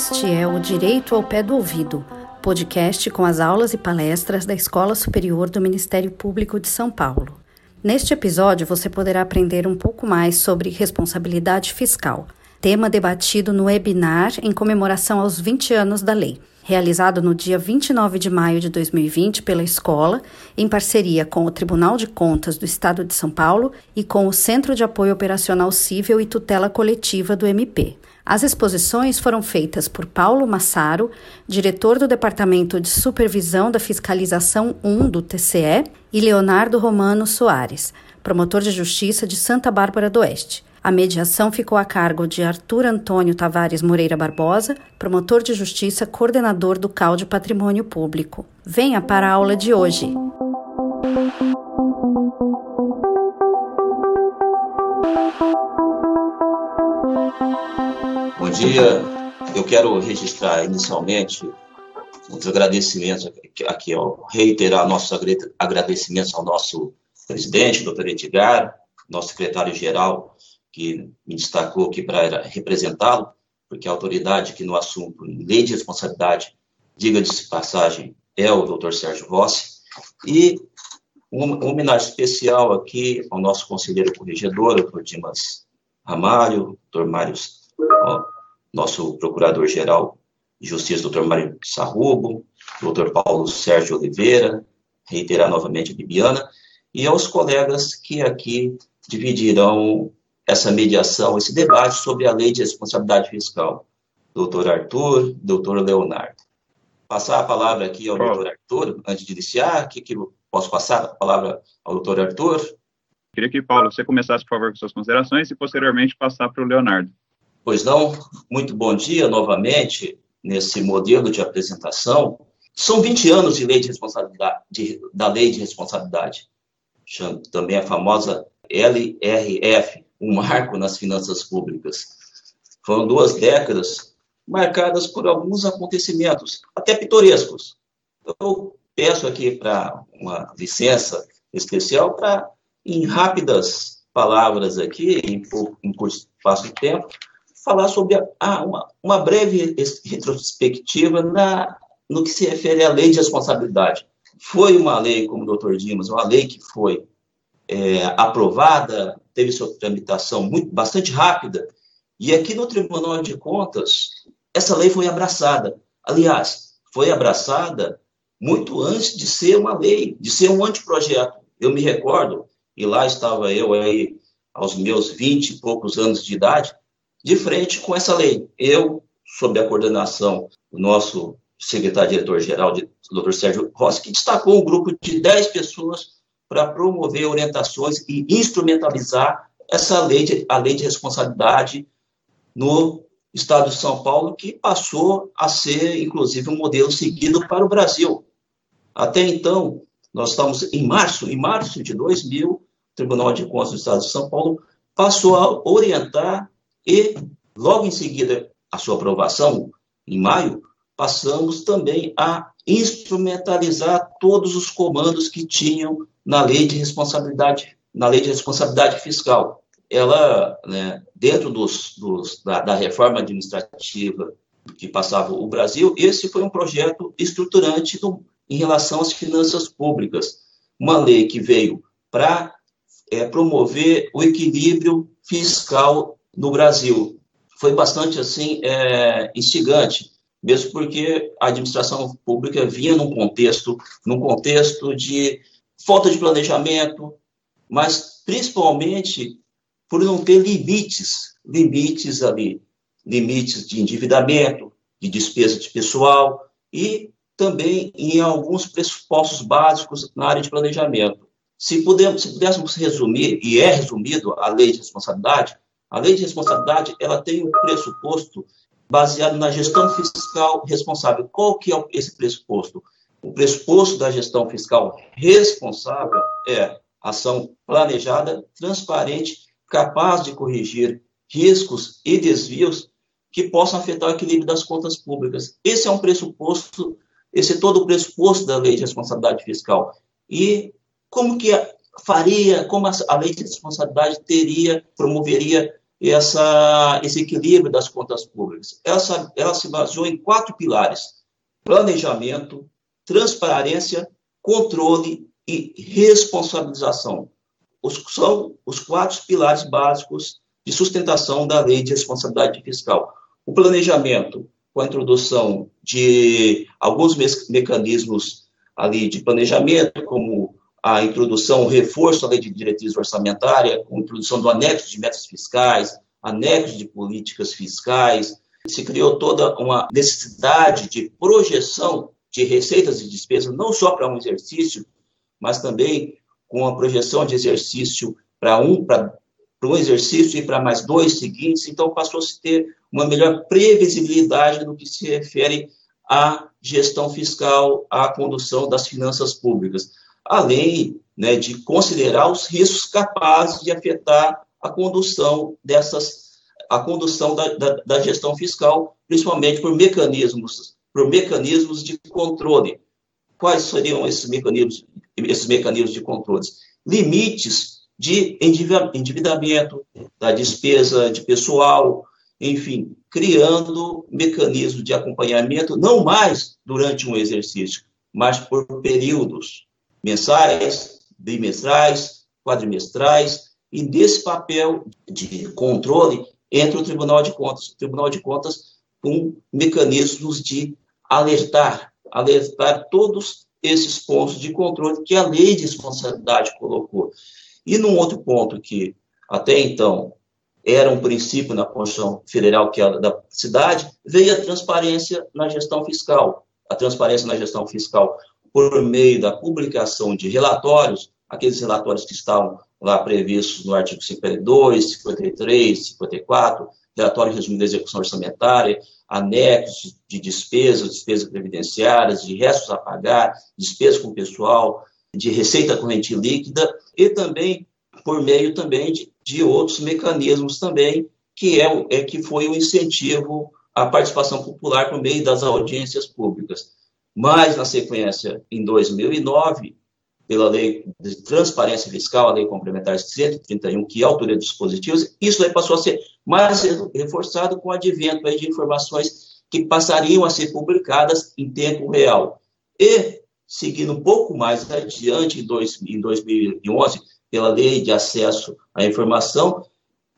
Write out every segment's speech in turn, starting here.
Este é o Direito ao Pé do Ouvido, podcast com as aulas e palestras da Escola Superior do Ministério Público de São Paulo. Neste episódio, você poderá aprender um pouco mais sobre responsabilidade fiscal, tema debatido no webinar em comemoração aos 20 anos da lei, realizado no dia 29 de maio de 2020 pela escola, em parceria com o Tribunal de Contas do Estado de São Paulo e com o Centro de Apoio Operacional Cível e Tutela Coletiva do MP. As exposições foram feitas por Paulo Massaro, diretor do Departamento de Supervisão da Fiscalização 1 do TCE, e Leonardo Romano Soares, promotor de justiça de Santa Bárbara do Oeste. A mediação ficou a cargo de Arthur Antônio Tavares Moreira Barbosa, promotor de justiça, coordenador do CAL de Patrimônio Público. Venha para a aula de hoje. Bom dia. Eu quero registrar inicialmente os agradecimentos aqui, ó, reiterar nossos agradecimentos ao nosso presidente, doutor Edgar, nosso secretário-geral, que me destacou aqui para representá-lo, porque a autoridade que no assunto, lei de responsabilidade, diga de passagem, é o doutor Sérgio Rossi, e uma homenagem especial aqui ao nosso conselheiro corregedor, doutor Dimas Ramalho, doutor Mário nosso procurador-geral de Justiça, doutor Mário Sarrubo, doutor Paulo Sérgio Oliveira, reiterar novamente a Bibiana, e aos colegas que aqui dividirão essa mediação, esse debate sobre a lei de responsabilidade fiscal. Doutor Arthur, doutor Leonardo. Passar a palavra aqui ao doutor Arthur, antes de iniciar, que, que eu posso passar a palavra ao doutor Arthur? Queria que, Paulo, você começasse, por favor, com suas considerações e, posteriormente, passar para o Leonardo. Pois não, muito bom dia novamente nesse modelo de apresentação. São 20 anos de lei de responsabilidade, de, da lei de responsabilidade, também a famosa LRF, um marco nas finanças públicas. Foram duas décadas marcadas por alguns acontecimentos, até pitorescos. Eu peço aqui para uma licença especial para, em rápidas palavras aqui, em, pouco, espaço de tempo, falar sobre a, a, uma, uma, breve retrospectiva na, no que se refere à lei de responsabilidade. Foi uma lei, como o doutor Dimas, uma lei que foi é, aprovada, teve sua tramitação muito, bastante rápida, e aqui no Tribunal de Contas, essa lei foi abraçada. Aliás, foi abraçada muito antes de ser uma lei, de ser um anteprojeto. Eu me recordo, e lá estava eu aí, aos meus vinte e poucos anos de idade, de frente com essa lei. Eu, sob a coordenação do nosso secretário-diretor-geral, Dr. Sérgio Rossi, que destacou um grupo de 10 pessoas para promover orientações e instrumentalizar essa lei, de, a lei de responsabilidade no Estado de São Paulo, que passou a ser, inclusive, um modelo seguido para o Brasil. Até então, nós estamos em março, em março de 2000, o Tribunal de Contas do Estado de São Paulo passou a orientar e, logo em seguida, a sua aprovação, em maio, passamos também a instrumentalizar todos os comandos que tinham na lei de responsabilidade, na lei de responsabilidade fiscal. Ela, né, dentro dos, dos da, da, reforma administrativa que passava o Brasil, esse foi um projeto estruturante do, em relação às finanças públicas. Uma lei que veio para é, promover o equilíbrio fiscal no Brasil. Foi bastante assim é, instigante, mesmo porque a administração pública vinha num contexto, num contexto de falta de planejamento, mas principalmente por não ter limites, limites ali, limites de endividamento, de despesa de pessoal e também em alguns pressupostos básicos na área de planejamento. Se, pudéssemos, se pudéssemos resumir, e é resumido a lei de responsabilidade, a lei de responsabilidade ela tem um pressuposto baseado na gestão fiscal responsável. Qual que é esse pressuposto? O pressuposto da gestão fiscal responsável é ação planejada, transparente, capaz de corrigir riscos e desvios que possam afetar o equilíbrio das contas públicas. Esse é um pressuposto, esse é todo o pressuposto da lei de responsabilidade fiscal. E como que faria, como a lei de responsabilidade teria, promoveria essa, esse equilíbrio das contas públicas? Ela, ela se baseou em quatro pilares: planejamento, transparência, controle e responsabilização. Os, são os quatro pilares básicos de sustentação da lei de responsabilidade fiscal. O planejamento, com a introdução de alguns me mecanismos ali de planejamento, como a introdução, o reforço da lei de diretriz orçamentária, com a introdução do anexo de metas fiscais, anexo de políticas fiscais, se criou toda uma necessidade de projeção de receitas e despesas, não só para um exercício, mas também com a projeção de exercício para um, para um exercício e para mais dois seguintes, então passou a ter uma melhor previsibilidade no que se refere à gestão fiscal, à condução das finanças públicas além né, de considerar os riscos capazes de afetar a condução dessas, a condução da, da, da gestão fiscal, principalmente por mecanismos, por mecanismos de controle. Quais seriam esses mecanismos, esses mecanismos de controle? Limites de endividamento, da despesa de pessoal, enfim, criando mecanismos de acompanhamento, não mais durante um exercício, mas por períodos mensais, bimestrais, quadrimestrais, e desse papel de controle entra o Tribunal de Contas. O Tribunal de Contas com mecanismos de alertar, alertar todos esses pontos de controle que a lei de responsabilidade colocou. E num outro ponto que até então era um princípio na Constituição Federal, que é da cidade, veio a transparência na gestão fiscal. A transparência na gestão fiscal por meio da publicação de relatórios, aqueles relatórios que estavam lá previstos no artigo 52, 53, 54, relatório resumido da execução orçamentária, anexos de despesas, despesas previdenciárias, de restos a pagar, despesas com pessoal, de receita corrente líquida e também por meio também de, de outros mecanismos também que é, é que foi o incentivo à participação popular por meio das audiências públicas. Mas, na sequência, em 2009, pela Lei de Transparência Fiscal, a Lei Complementar 131, que autoria dispositivos, isso aí passou a ser mais reforçado com o advento de informações que passariam a ser publicadas em tempo real. E, seguindo um pouco mais adiante, em, dois, em 2011, pela Lei de Acesso à Informação,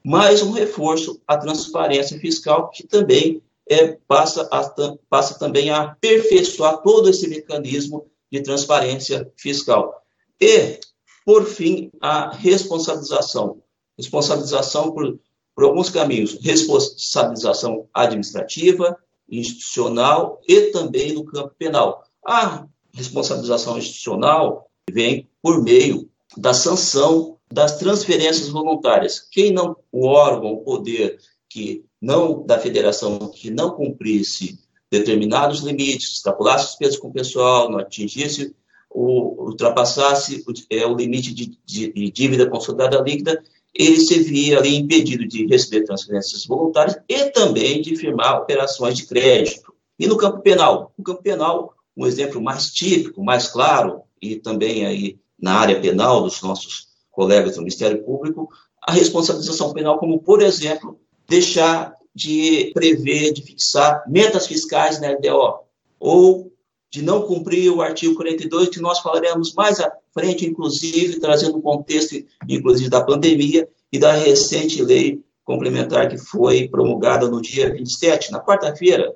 mais um reforço à transparência fiscal, que também é, passa, a, passa também a aperfeiçoar todo esse mecanismo de transparência fiscal. E, por fim, a responsabilização. Responsabilização por, por alguns caminhos. Responsabilização administrativa, institucional e também no campo penal. A responsabilização institucional vem por meio da sanção das transferências voluntárias. Quem não, o órgão, o poder que não da federação que não cumprisse determinados limites, extrapolasse os pesos com o pessoal, não atingisse o, ultrapassasse o, é, o limite de, de, de, dívida consolidada líquida, ele se via ali impedido de receber transferências voluntárias e também de firmar operações de crédito. E no campo penal? No campo penal, um exemplo mais típico, mais claro, e também aí na área penal dos nossos colegas do Ministério Público, a responsabilização penal, como, por exemplo, deixar de prever, de fixar metas fiscais na LDO, ou de não cumprir o artigo 42, que nós falaremos mais à frente, inclusive, trazendo o contexto, inclusive, da pandemia e da recente lei complementar que foi promulgada no dia 27, na quarta-feira,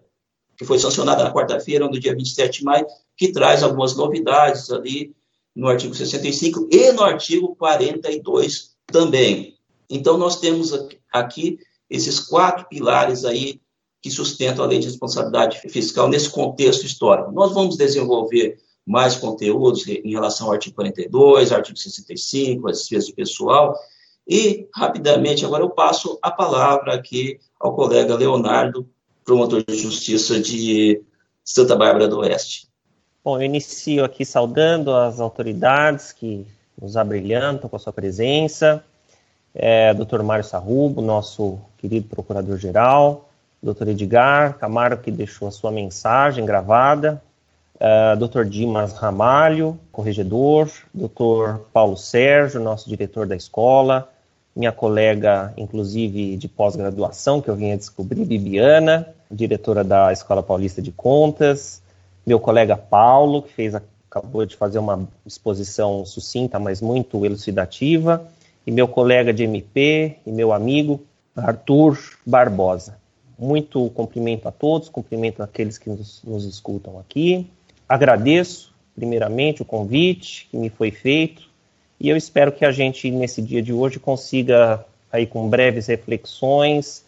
que foi sancionada na quarta-feira, no dia 27 de maio, que traz algumas novidades ali no artigo 65 e no artigo 42 também. Então, nós temos aqui esses quatro pilares aí que sustentam a lei de responsabilidade fiscal nesse contexto histórico. Nós vamos desenvolver mais conteúdos em relação ao artigo 42, artigo 65, as despesas de pessoal, e, rapidamente, agora eu passo a palavra aqui ao colega Leonardo, promotor de justiça de Santa Bárbara do Oeste. Bom, eu inicio aqui saudando as autoridades que nos abrilhantam com a sua presença, é, Dr. Mário Sarrubo, nosso querido procurador-geral, Dr. Edgar Camargo, que deixou a sua mensagem gravada, é, Dr. Dimas Ramalho, corregedor, Dr. Paulo Sérgio, nosso diretor da escola, minha colega, inclusive de pós-graduação, que eu vinha descobrir, Bibiana, diretora da Escola Paulista de Contas, meu colega Paulo, que fez acabou de fazer uma exposição sucinta, mas muito elucidativa, e meu colega de MP e meu amigo Arthur Barbosa. Muito cumprimento a todos, cumprimento àqueles que nos, nos escutam aqui. Agradeço, primeiramente, o convite que me foi feito e eu espero que a gente, nesse dia de hoje, consiga, aí com breves reflexões,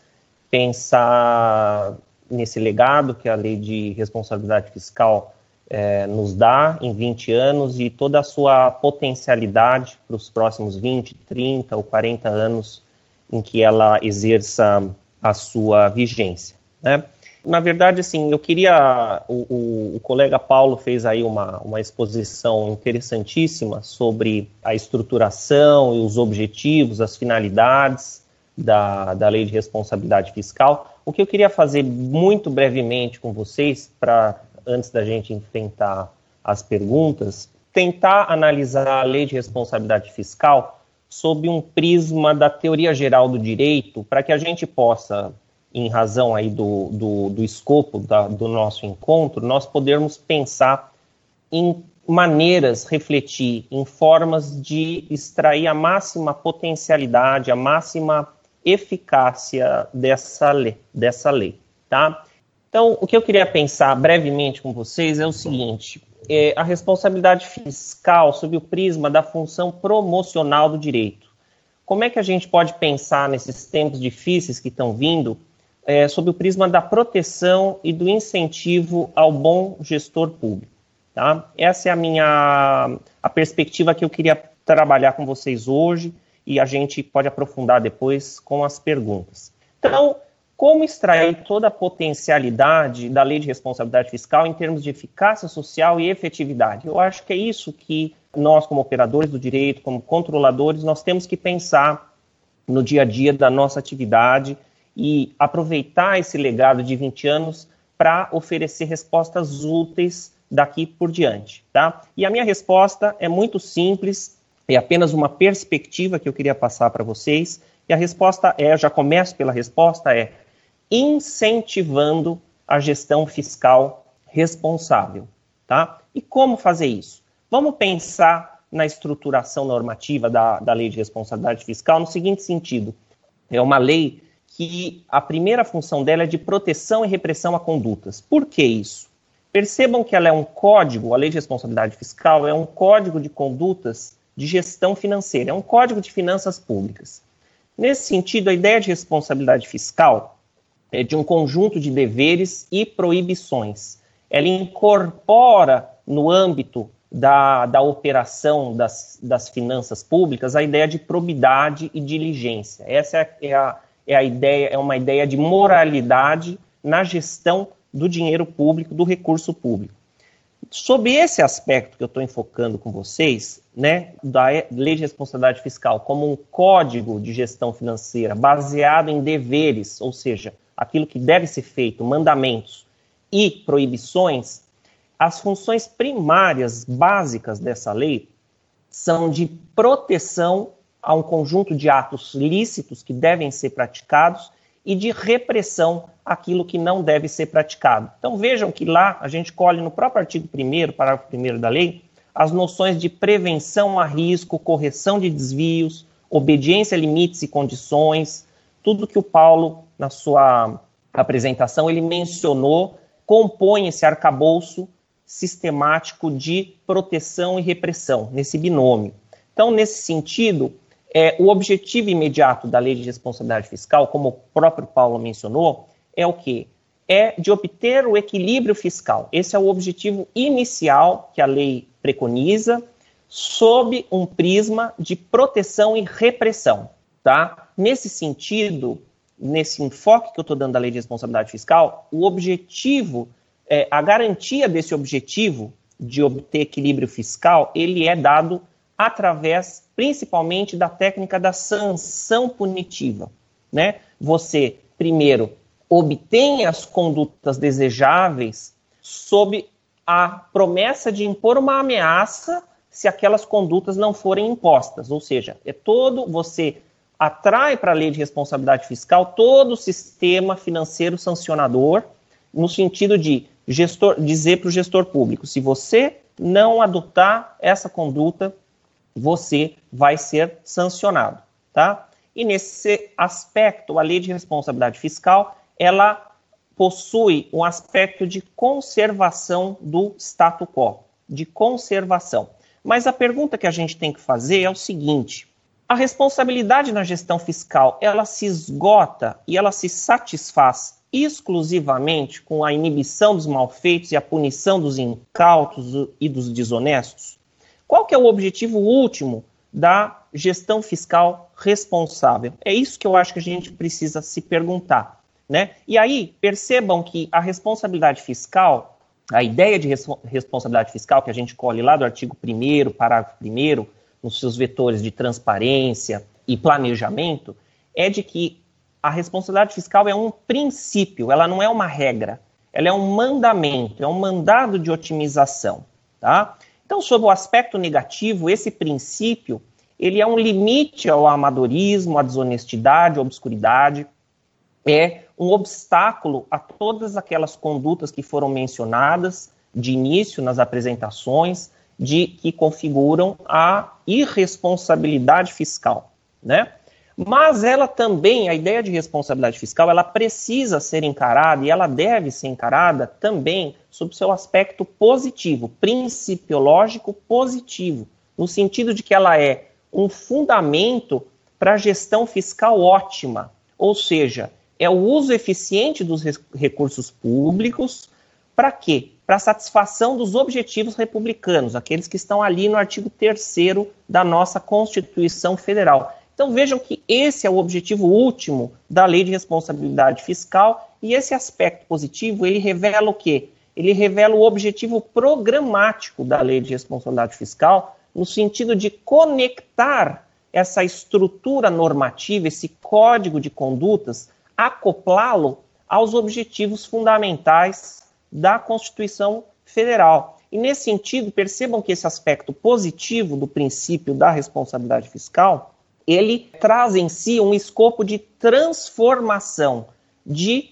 pensar nesse legado que a lei de responsabilidade fiscal é, nos dá em 20 anos e toda a sua potencialidade para os próximos 20, 30 ou 40 anos em que ela exerça a sua vigência. Né? Na verdade, assim, eu queria. O, o, o, colega Paulo fez aí uma, uma exposição interessantíssima sobre a estruturação e os objetivos, as finalidades da, da lei de responsabilidade fiscal. O que eu queria fazer muito brevemente com vocês, para antes da gente enfrentar as perguntas, tentar analisar a lei de responsabilidade fiscal sob um prisma da teoria geral do direito, para que a gente possa em razão aí do, do, do escopo da, do nosso encontro, nós podermos pensar em maneiras, refletir em formas de extrair a máxima potencialidade, a máxima eficácia dessa lei, dessa lei, tá? Então, o que eu queria pensar brevemente com vocês é o seguinte: é a responsabilidade fiscal sob o prisma da função promocional do direito. Como é que a gente pode pensar nesses tempos difíceis que estão vindo é, sob o prisma da proteção e do incentivo ao bom gestor público. Tá? Essa é a minha a perspectiva que eu queria trabalhar com vocês hoje e a gente pode aprofundar depois com as perguntas. Então, como extrair toda a potencialidade da lei de responsabilidade fiscal em termos de eficácia social e efetividade? Eu acho que é isso que nós, como operadores do direito, como controladores, nós temos que pensar no dia a dia da nossa atividade e aproveitar esse legado de 20 anos para oferecer respostas úteis daqui por diante, tá? E a minha resposta é muito simples, é apenas uma perspectiva que eu queria passar para vocês, e a resposta é, já começo pela resposta, é incentivando a gestão fiscal responsável, tá? E como fazer isso? Vamos pensar na estruturação normativa da, da lei de responsabilidade fiscal no seguinte sentido, é uma lei que a primeira função dela é de proteção e repressão a condutas. Por que isso? Percebam que ela é um código, a lei de responsabilidade fiscal é um código de condutas de gestão financeira, é um código de finanças públicas. Nesse sentido, a ideia de responsabilidade fiscal de um conjunto de deveres e proibições. Ela incorpora no âmbito da, da operação das, das finanças públicas a ideia de probidade e diligência. Essa é a, é a ideia, é uma ideia de moralidade na gestão do dinheiro público, do recurso público. Sob esse aspecto que eu estou enfocando com vocês, né, da lei de responsabilidade fiscal como um código de gestão financeira baseado em deveres, ou seja, aquilo que deve ser feito, mandamentos e proibições, as funções primárias básicas dessa lei são de proteção a um conjunto de atos lícitos que devem ser praticados e de repressão àquilo que não deve ser praticado. Então vejam que lá a gente colhe no próprio artigo 1 parágrafo 1 da lei, as noções de prevenção a risco, correção de desvios, obediência a limites e condições, tudo que o Paulo, na sua apresentação, ele mencionou, compõe esse arcabouço sistemático de proteção e repressão, nesse binômio. Então, nesse sentido, é, o objetivo imediato da lei de responsabilidade fiscal, como o próprio Paulo mencionou, é o quê? É de obter o equilíbrio fiscal. Esse é o objetivo inicial que a lei preconiza, sob um prisma de proteção e repressão. Tá? Nesse sentido, nesse enfoque que eu estou dando da lei de responsabilidade fiscal, o objetivo, é, a garantia desse objetivo de obter equilíbrio fiscal, ele é dado através principalmente da técnica da sanção punitiva, né? Você primeiro obtém as condutas desejáveis sob a promessa de impor uma ameaça se aquelas condutas não forem impostas, ou seja, é todo você atrai para a lei de responsabilidade fiscal todo o sistema financeiro sancionador, no sentido de gestor, dizer para o gestor público: se você não adotar essa conduta, você vai ser sancionado, tá? E nesse aspecto, a lei de responsabilidade fiscal, ela possui um aspecto de conservação do status quo, de conservação. Mas a pergunta que a gente tem que fazer é o seguinte: a responsabilidade na gestão fiscal, ela se esgota e ela se satisfaz exclusivamente com a inibição dos malfeitos e a punição dos incautos e dos desonestos? Qual que é o objetivo último da gestão fiscal responsável? É isso que eu acho que a gente precisa se perguntar. Né? E aí, percebam que a responsabilidade fiscal, a ideia de res responsabilidade fiscal que a gente colhe lá do artigo 1 parágrafo 1 nos seus vetores de transparência e planejamento, é de que a responsabilidade fiscal é um princípio, ela não é uma regra, ela é um mandamento, é um mandado de otimização, tá? Então, sob o aspecto negativo, esse princípio, ele é um limite ao amadorismo, à desonestidade, à obscuridade, é um obstáculo a todas aquelas condutas que foram mencionadas de início nas apresentações, de que configuram a irresponsabilidade fiscal, né? Mas ela também, a ideia de responsabilidade fiscal, ela precisa ser encarada e ela deve ser encarada também sob seu aspecto positivo, principiológico positivo, no sentido de que ela é um fundamento para a gestão fiscal ótima, ou seja, é o uso eficiente dos recursos públicos para quê? Para satisfação dos objetivos republicanos, aqueles que estão ali no artigo 3 da nossa Constituição Federal. Então vejam que esse é o objetivo último da Lei de Responsabilidade Fiscal e esse aspecto positivo, ele revela o quê? Ele revela o objetivo programático da Lei de Responsabilidade Fiscal no sentido de conectar essa estrutura normativa, esse código de condutas, acoplá-lo aos objetivos fundamentais da Constituição Federal. E nesse sentido, percebam que esse aspecto positivo do princípio da responsabilidade fiscal ele traz em si um escopo de transformação, de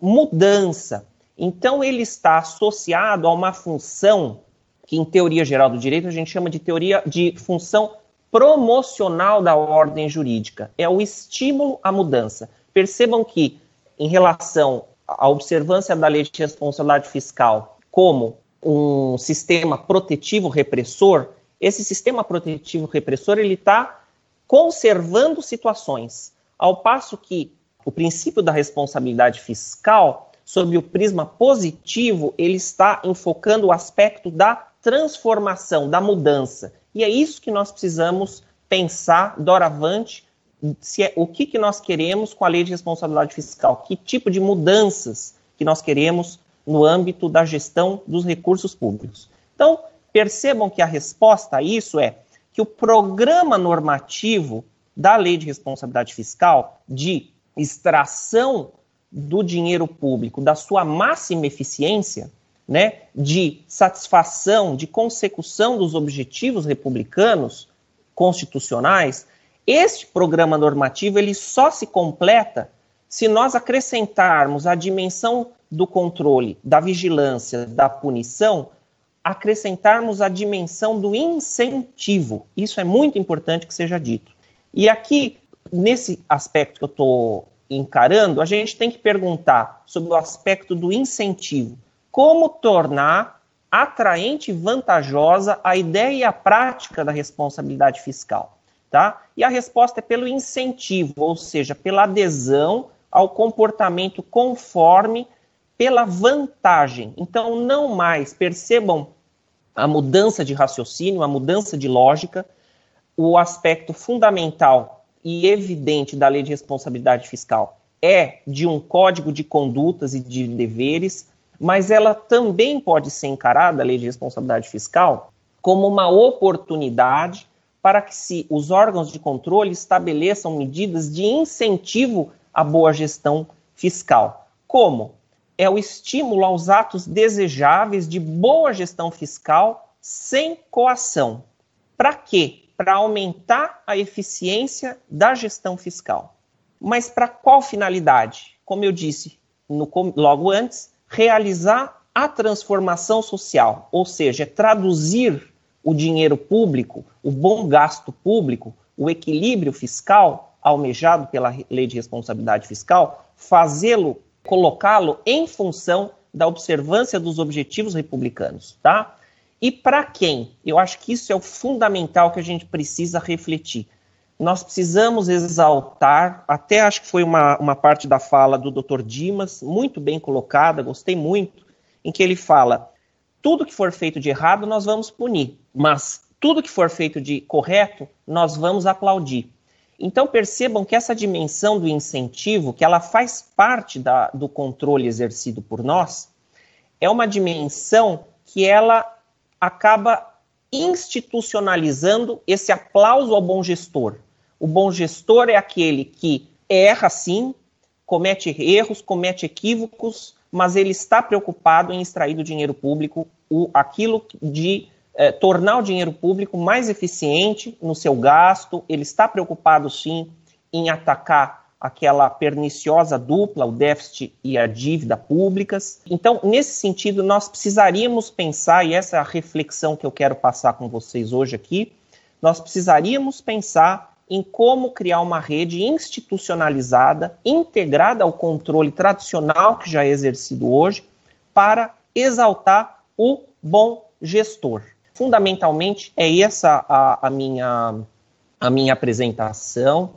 mudança. Então, ele está associado a uma função que, em teoria geral do direito, a gente chama de teoria de função promocional da ordem jurídica. É o estímulo à mudança. Percebam que, em relação à observância da lei de responsabilidade fiscal como um sistema protetivo repressor, esse sistema protetivo repressor ele está conservando situações, ao passo que o princípio da responsabilidade fiscal, sob o prisma positivo, ele está enfocando o aspecto da transformação, da mudança. E é isso que nós precisamos pensar doravante, se é, o que, que nós queremos com a lei de responsabilidade fiscal, que tipo de mudanças que nós queremos no âmbito da gestão dos recursos públicos. Então, percebam que a resposta a isso é que o programa normativo da Lei de Responsabilidade Fiscal de extração do dinheiro público da sua máxima eficiência, né, de satisfação, de consecução dos objetivos republicanos constitucionais, este programa normativo ele só se completa se nós acrescentarmos a dimensão do controle, da vigilância, da punição acrescentarmos a dimensão do incentivo. Isso é muito importante que seja dito. E aqui, nesse aspecto que eu estou encarando, a gente tem que perguntar sobre o aspecto do incentivo. Como tornar atraente e vantajosa a ideia e a prática da responsabilidade fiscal? Tá? E a resposta é pelo incentivo, ou seja, pela adesão ao comportamento conforme pela vantagem. Então, não mais percebam a mudança de raciocínio, a mudança de lógica, o aspecto fundamental e evidente da lei de responsabilidade fiscal é de um código de condutas e de deveres, mas ela também pode ser encarada, a lei de responsabilidade fiscal, como uma oportunidade para que se os órgãos de controle estabeleçam medidas de incentivo à boa gestão fiscal. Como? é o estímulo aos atos desejáveis de boa gestão fiscal sem coação. Para quê? para aumentar a eficiência da gestão fiscal. Mas para qual finalidade? Como eu disse no, logo antes, realizar a transformação social, ou seja, traduzir o dinheiro público, o bom gasto público, o equilíbrio fiscal almejado pela lei de responsabilidade fiscal, fazê-lo, colocá-lo em função da observância dos objetivos republicanos, tá? E para quem? Eu acho que isso é o fundamental que a gente precisa refletir. Nós precisamos exaltar, até acho que foi uma, uma parte da fala do Dr. Dimas, muito bem colocada, gostei muito, em que ele fala: tudo que for feito de errado nós vamos punir, mas tudo que for feito de correto nós vamos aplaudir. Então percebam que essa dimensão do incentivo, que ela faz parte da, do controle exercido por nós, é uma dimensão que ela acaba institucionalizando esse aplauso ao bom gestor. O bom gestor é aquele que erra sim, comete erros, comete equívocos, mas ele está preocupado em extrair do dinheiro público o, aquilo de eh, tornar o dinheiro público mais eficiente no seu gasto, ele está preocupado sim em atacar aquela perniciosa dupla, o déficit e a dívida públicas. Então, nesse sentido, nós precisaríamos pensar, e essa é a reflexão que eu quero passar com vocês hoje aqui, nós precisaríamos pensar em como criar uma rede institucionalizada, integrada ao controle tradicional que já é exercido hoje, para exaltar o bom gestor. Fundamentalmente, é essa a, a minha, a minha apresentação.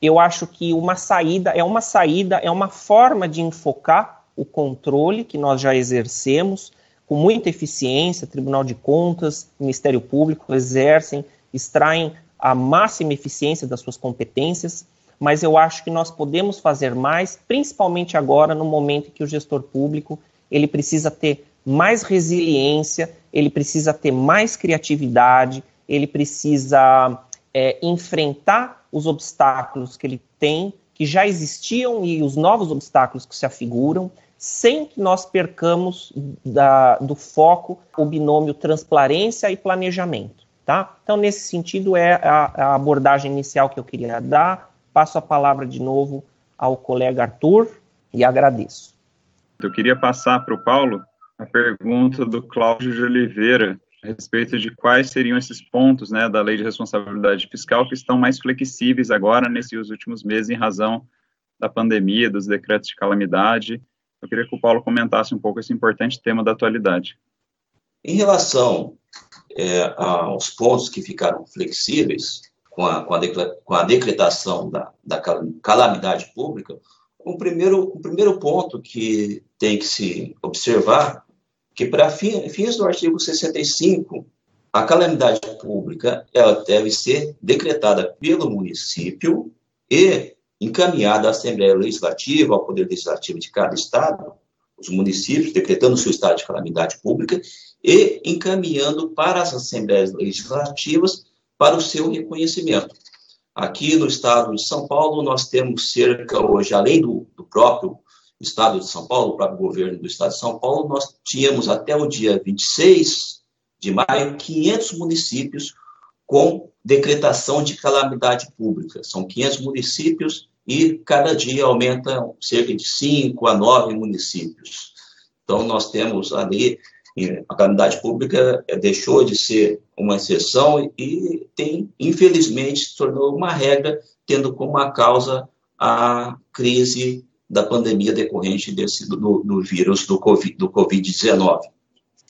Eu acho que uma saída é uma saída, é uma forma de enfocar o controle que nós já exercemos com muita eficiência, Tribunal de Contas, Ministério Público exercem, extraem a máxima eficiência das suas competências, mas eu acho que nós podemos fazer mais, principalmente agora no momento em que o gestor público, ele precisa ter mais resiliência, ele precisa ter mais criatividade, ele precisa é, enfrentar os obstáculos que ele tem, que já existiam, e os novos obstáculos que se afiguram, sem que nós percamos da, do foco o binômio transparência e planejamento. Tá? Então, nesse sentido, é a, a abordagem inicial que eu queria dar. Passo a palavra de novo ao colega Arthur e agradeço. Eu queria passar para o Paulo a pergunta do Cláudio de Oliveira, a respeito de quais seriam esses pontos né, da lei de responsabilidade fiscal que estão mais flexíveis agora, nesses últimos meses, em razão da pandemia, dos decretos de calamidade. Eu queria que o Paulo comentasse um pouco esse importante tema da atualidade. Em relação é, aos pontos que ficaram flexíveis com a, com a, com a decretação da, da calamidade pública, o primeiro, o primeiro ponto que tem que se observar que para fins do artigo 65, a calamidade pública ela deve ser decretada pelo município e encaminhada à Assembleia Legislativa, ao Poder Legislativo de cada Estado, os municípios decretando o seu estado de calamidade pública e encaminhando para as Assembleias Legislativas para o seu reconhecimento. Aqui no Estado de São Paulo, nós temos cerca, hoje, além do, do próprio Estado de São Paulo, o próprio governo do Estado de São Paulo, nós tínhamos até o dia 26 de maio 500 municípios com decretação de calamidade pública. São 500 municípios e cada dia aumenta cerca de 5 a 9 municípios. Então, nós temos ali, a calamidade pública eh, deixou de ser uma exceção e tem, infelizmente, se tornou uma regra, tendo como a causa a crise da pandemia decorrente desse, do, do vírus do Covid-19. Do COVID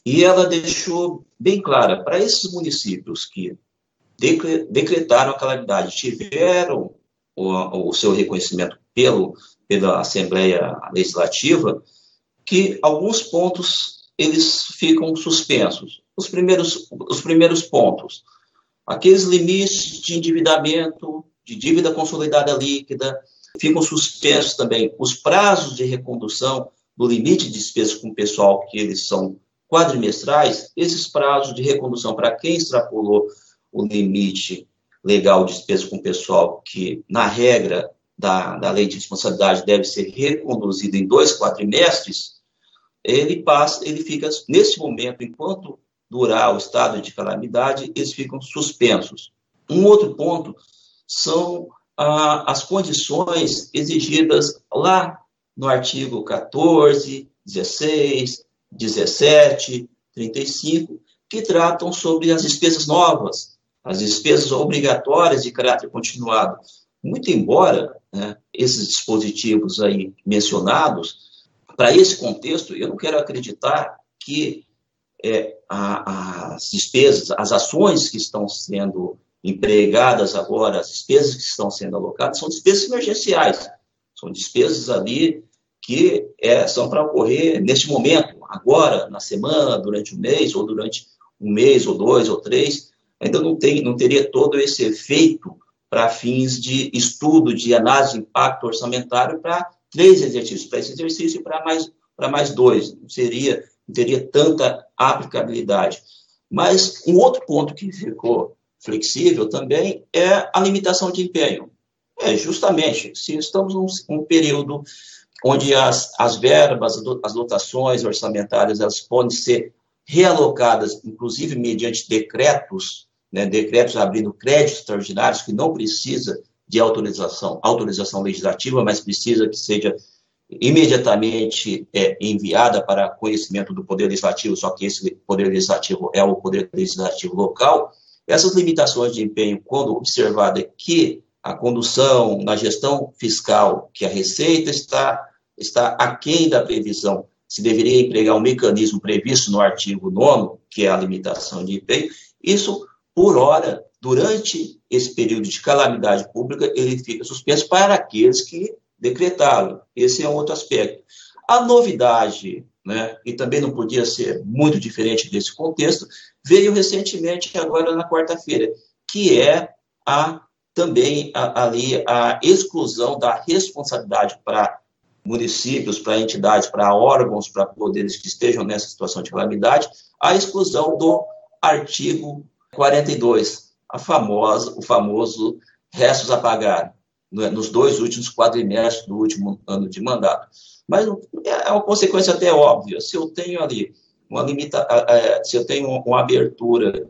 e ela deixou bem clara para esses municípios que decretaram a calamidade, tiveram o, o seu reconhecimento pelo, pela Assembleia Legislativa, que alguns pontos eles ficam suspensos. Os primeiros, os primeiros pontos, aqueles limites de endividamento, de dívida consolidada líquida, Ficam suspensos também os prazos de recondução do limite de despesas com o pessoal, que eles são quadrimestrais, esses prazos de recondução para quem extrapolou o limite legal de despesa com o pessoal, que na regra da, da lei de responsabilidade deve ser reconduzido em dois quadrimestres, ele passa, ele fica nesse momento, enquanto durar o estado de calamidade, eles ficam suspensos. Um outro ponto são ah, as condições exigidas lá no artigo 14, 16, 17, 35, que tratam sobre as despesas novas, as despesas obrigatórias de caráter continuado. Muito embora né, esses dispositivos aí mencionados, para esse contexto, eu não quero acreditar que é, a, as despesas, as ações que estão sendo empregadas agora, as despesas que estão sendo alocadas, são despesas emergenciais, são despesas ali que é, são para ocorrer neste momento, agora, na semana, durante o mês, ou durante um mês, ou dois, ou três, ainda não, tem, não teria todo esse efeito para fins de estudo, de análise de impacto orçamentário para três exercícios, para esse exercício e para mais, mais dois, não seria, não teria tanta aplicabilidade. Mas um outro ponto que ficou flexível também é a limitação de empenho. É, justamente, se estamos num, período onde as, as verbas, as dotações orçamentárias, elas podem ser realocadas, inclusive mediante decretos, né, decretos abrindo créditos extraordinários que não precisa de autorização, autorização legislativa, mas precisa que seja imediatamente é, enviada para conhecimento do Poder Legislativo, só que esse Poder Legislativo é o Poder Legislativo local, essas limitações de empenho, quando observada que a condução na gestão fiscal, que a Receita está, está aquém da previsão, se deveria empregar um mecanismo previsto no artigo 9 que é a limitação de empenho, isso, por hora, durante esse período de calamidade pública, ele fica suspenso para aqueles que decretaram. Esse é um outro aspecto. A novidade né, e também não podia ser muito diferente desse contexto, veio recentemente, agora na quarta-feira, que é a também a, ali a exclusão da responsabilidade para municípios, para entidades, para órgãos, para poderes que estejam nessa situação de calamidade, a exclusão do artigo 42, a famosa, o famoso restos a pagar, nos dois últimos quadrimestres do último ano de mandato. Mas é uma consequência até óbvia. Se eu tenho ali uma limita, se eu tenho uma abertura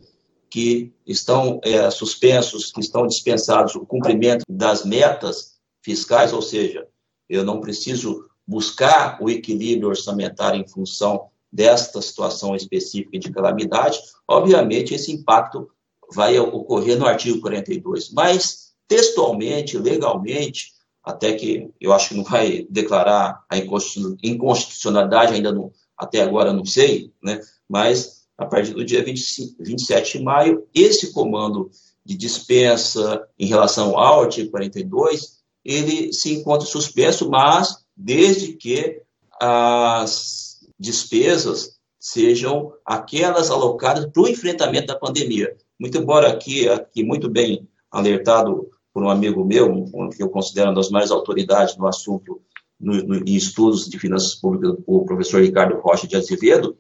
que estão é, suspensos, que estão dispensados o cumprimento das metas fiscais, ou seja, eu não preciso buscar o equilíbrio orçamentário em função desta situação específica de calamidade, obviamente esse impacto vai ocorrer no artigo 42. Mas, textualmente, legalmente, até que eu acho que não vai declarar a inconstitucionalidade, ainda não, até agora não sei, né? mas a partir do dia 25, 27 de maio, esse comando de dispensa em relação ao artigo 42, ele se encontra suspenso, mas desde que as despesas sejam aquelas alocadas para o enfrentamento da pandemia. Muito embora aqui, aqui muito bem alertado por um amigo meu, que eu considero uma das mais autoridades no assunto no, no, em estudos de finanças públicas, o professor Ricardo Rocha de Azevedo,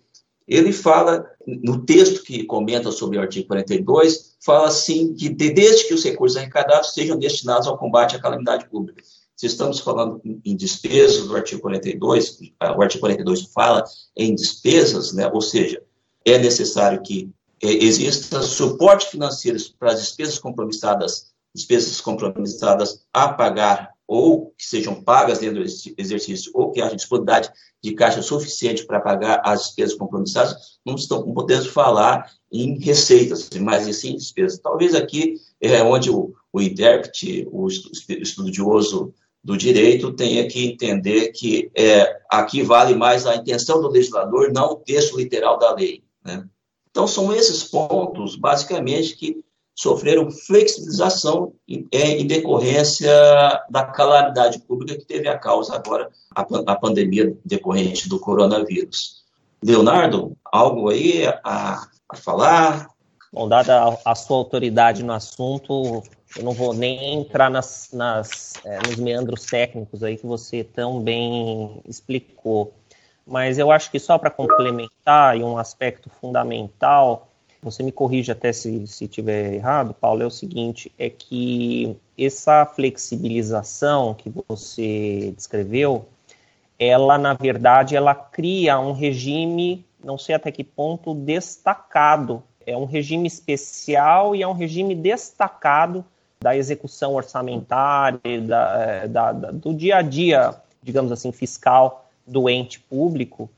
ele fala, no texto que comenta sobre o artigo 42, fala assim que de, desde que os recursos arrecadados sejam destinados ao combate à calamidade pública. Se estamos falando em despesas do artigo 42, o artigo 42 fala em despesas, né, ou seja, é necessário que é, exista suporte financeiro para as despesas compromissadas despesas compromissadas a pagar ou que sejam pagas dentro do exercício ou que haja disponibilidade de caixa suficiente para pagar as despesas compromissadas, não, estão, podemos falar em receitas, mas sim em despesas. Talvez aqui é onde o, o intérprete, o estudioso do direito tenha que entender que é, aqui vale mais a intenção do legislador, não o texto literal da lei. Né? Então, são esses pontos, basicamente, que sofreram flexibilização em, é, em, decorrência da calamidade pública que teve a causa agora, a, a pandemia decorrente do coronavírus. Leonardo, algo aí a, a falar? Bom, dada a, a, sua autoridade no assunto, eu não vou nem entrar nas, nas é, nos meandros técnicos aí que você tão bem explicou. Mas eu acho que só para complementar, e um aspecto fundamental, você me corrige até se estiver errado, Paulo, é o seguinte, é que essa flexibilização que você descreveu, ela, na verdade, ela cria um regime, não sei até que ponto, destacado. É um regime especial e é um regime destacado da execução orçamentária, da, é, da, da, do dia a dia, digamos assim, fiscal do ente público,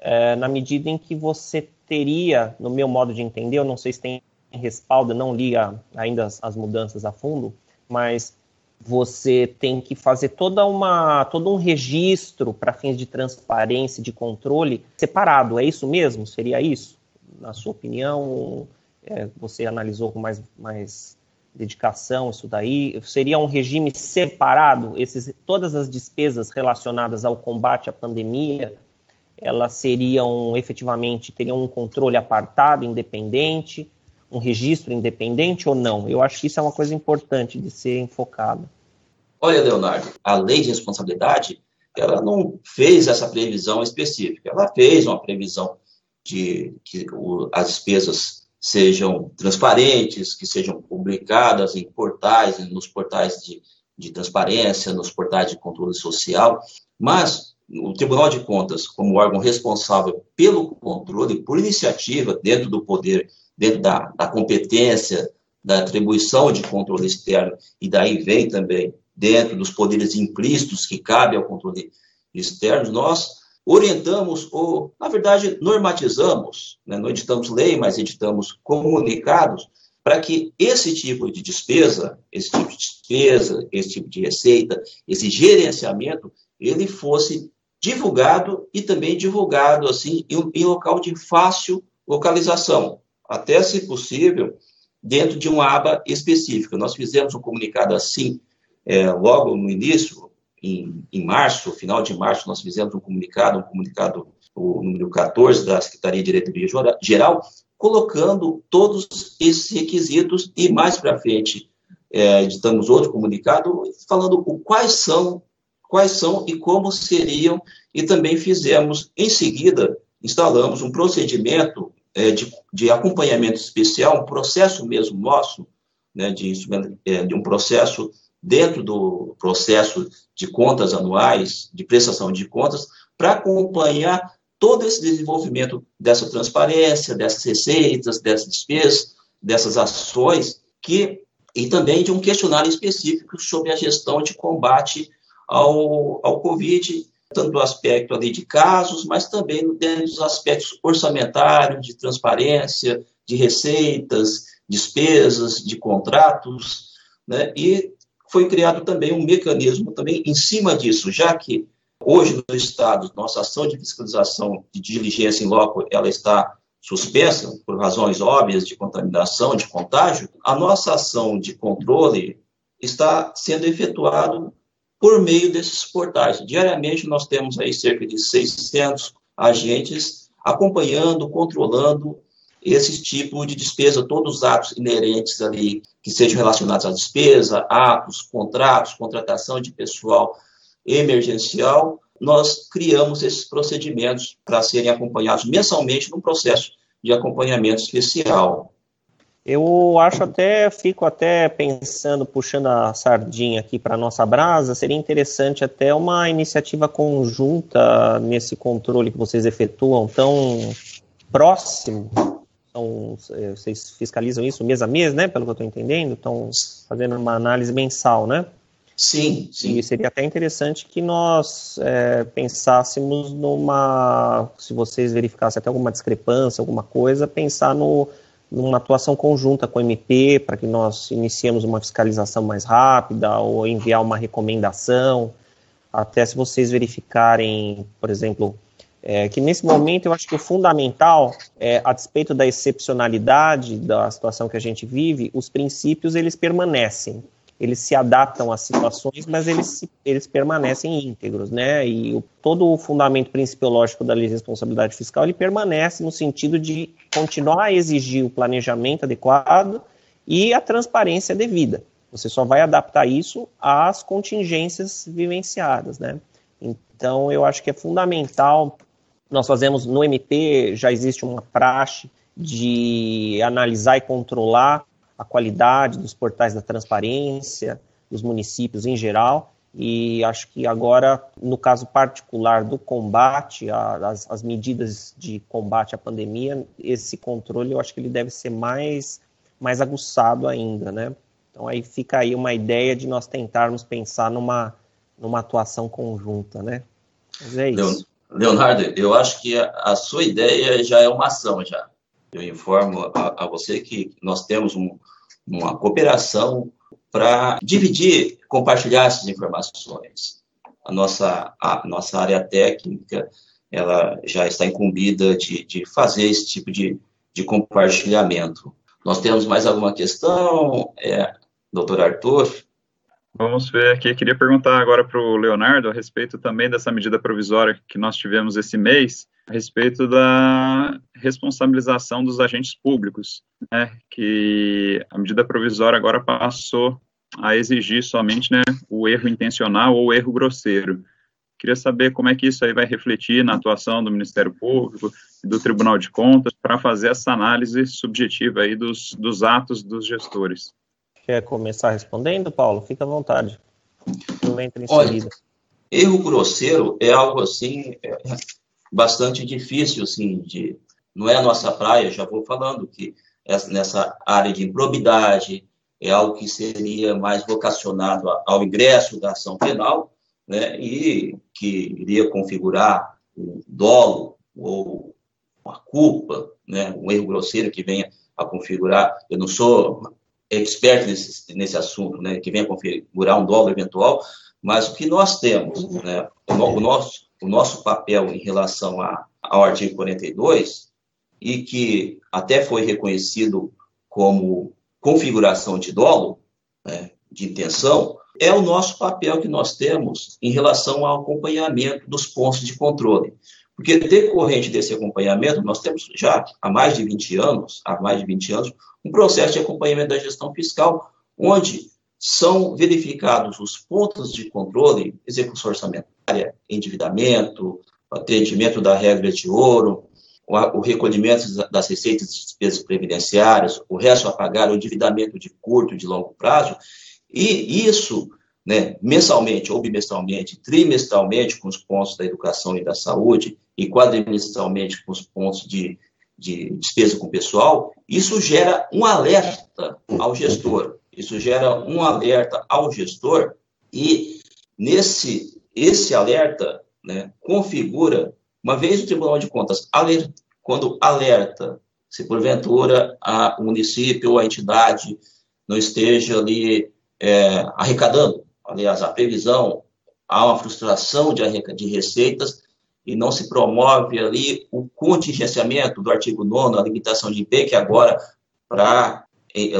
é, na medida em que você teria, no meu modo de entender, eu não sei se tem respaldo, não li a, ainda as, as, mudanças a fundo, mas você tem que fazer toda uma, todo um registro para fins de transparência, de controle, separado. É isso mesmo? Seria isso? Na sua opinião, é, você analisou com mais, mais dedicação isso daí? Seria um regime separado? Esses, todas as despesas relacionadas ao combate à pandemia elas seriam efetivamente, teriam um controle apartado, independente, um registro independente ou não? Eu acho que isso é uma coisa importante de ser enfocada. Olha, Leonardo, a lei de responsabilidade, ela não fez essa previsão específica, ela fez uma previsão de que as despesas sejam transparentes, que sejam publicadas em portais, nos portais de, de transparência, nos portais de controle social, mas o Tribunal de Contas, como órgão responsável pelo controle, por iniciativa dentro do poder, dentro da, da competência, da atribuição de controle externo, e daí vem também dentro dos poderes implícitos que cabe ao controle externo, nós orientamos, ou, na verdade, normatizamos, né? não editamos lei, mas editamos comunicados, para que esse tipo de despesa, esse tipo de despesa, esse tipo de receita, esse gerenciamento, ele fosse divulgado e também divulgado assim em, em local de fácil localização, até se possível dentro de uma aba específica. Nós fizemos um comunicado assim é, logo no início, em, em março, final de março, nós fizemos um comunicado, um comunicado o número 14 da Secretaria de Diretoria Geral, colocando todos esses requisitos e mais para frente é, editamos outro comunicado falando o, quais são quais são e como seriam, e também fizemos, em seguida, instalamos um procedimento é, de, de, acompanhamento especial, um processo mesmo nosso, né, de, é, de um processo dentro do processo de contas anuais, de prestação de contas, para acompanhar todo esse desenvolvimento dessa transparência, dessas receitas, dessas despesas, dessas ações, que, e também de um questionário específico sobre a gestão de combate ao, ao Covid, tanto do aspecto ali de casos, mas também dentro dos aspectos orçamentários, de transparência, de receitas, despesas, de contratos, né? E foi criado também um mecanismo também em cima disso, já que hoje no Estado, nossa ação de fiscalização de diligência em loco, ela está suspensa por razões óbvias de contaminação, de contágio, a nossa ação de controle está sendo efetuado por meio desses portais. Diariamente nós temos aí cerca de 600 agentes acompanhando, controlando esse tipo de despesa, todos os atos inerentes ali que sejam relacionados à despesa, atos, contratos, contratação de pessoal emergencial, nós criamos esses procedimentos para serem acompanhados mensalmente num processo de acompanhamento especial. Eu acho até, fico até pensando, puxando a sardinha aqui para nossa brasa, seria interessante até uma iniciativa conjunta nesse controle que vocês efetuam tão próximo. Então, vocês fiscalizam isso mês a mês, né? Pelo que eu estou entendendo, estão fazendo uma análise mensal, né? Sim, sim. E seria até interessante que nós é, pensássemos numa, se vocês verificassem até alguma discrepância, alguma coisa, pensar no numa atuação conjunta com o MP, para que nós iniciemos uma fiscalização mais rápida ou enviar uma recomendação, até se vocês verificarem, por exemplo, é, que nesse momento eu acho que o fundamental, é, a despeito da excepcionalidade da situação que a gente vive, os princípios eles permanecem eles se adaptam às situações, mas eles, eles permanecem íntegros, né? E o, todo o fundamento principiológico da lei de responsabilidade fiscal, ele permanece no sentido de continuar a exigir o planejamento adequado e a transparência devida. Você só vai adaptar isso às contingências vivenciadas, né? Então, eu acho que é fundamental. Nós fazemos no MP, já existe uma praxe de analisar e controlar a qualidade dos portais da transparência, dos municípios em geral, E acho que agora, no caso particular do combate, as, as medidas de combate à pandemia, esse controle eu acho que ele deve ser mais, mais aguçado ainda, né? Então aí fica aí uma ideia de nós tentarmos pensar numa, numa atuação conjunta, né? Mas é isso. Leonardo, eu acho que a sua ideia já é uma ação já. Eu informo a, a você que nós temos um, uma cooperação para dividir, compartilhar essas informações. A nossa, a nossa área técnica, ela já está incumbida de, de fazer esse tipo de, de compartilhamento. Nós temos mais alguma questão, é, doutor Arthur? Vamos ver aqui. Queria perguntar agora para o Leonardo a respeito também dessa medida provisória que nós tivemos esse mês, a respeito da responsabilização dos agentes públicos, né, que a medida provisória agora passou a exigir somente né, o erro intencional ou o erro grosseiro. Queria saber como é que isso aí vai refletir na atuação do Ministério Público e do Tribunal de Contas para fazer essa análise subjetiva aí dos, dos atos dos gestores. Quer começar respondendo, Paulo? Fica à vontade. Não entra em Olha, erro grosseiro é algo assim é, bastante difícil, assim, de não é a nossa praia. Já vou falando que nessa área de improbidade, é algo que seria mais vocacionado ao ingresso da ação penal, né, e que iria configurar um dolo ou uma culpa, né, um erro grosseiro que venha a configurar. Eu não sou expert nesse, nesse assunto, né, que venha configurar um dolo eventual, mas o que nós temos, né, o, o, nosso, o nosso papel em relação a, ao artigo 42, e que até foi reconhecido como configuração de dolo, né, de intenção, é o nosso papel que nós temos em relação ao acompanhamento dos pontos de controle. Porque decorrente desse acompanhamento, nós temos já há mais de 20 anos, há mais de 20 anos, um processo de acompanhamento da gestão fiscal, onde são verificados os pontos de controle, execução orçamentária, endividamento, atendimento da regra de ouro, o recolhimento das receitas de despesas previdenciárias, o resto a pagar, o endividamento de curto e de longo prazo, e isso, né, mensalmente ou bimestralmente, trimestralmente, com os pontos da educação e da saúde, e quadrimestralmente com os pontos de, de despesa com o pessoal, isso gera um alerta ao gestor. Isso gera um alerta ao gestor e nesse esse alerta né, configura uma vez o Tribunal de Contas, quando alerta, se porventura a, o município ou a entidade não esteja ali é, arrecadando, aliás, a previsão, há uma frustração de, de receitas e não se promove ali o contingenciamento do artigo 9 a limitação de IP, que agora para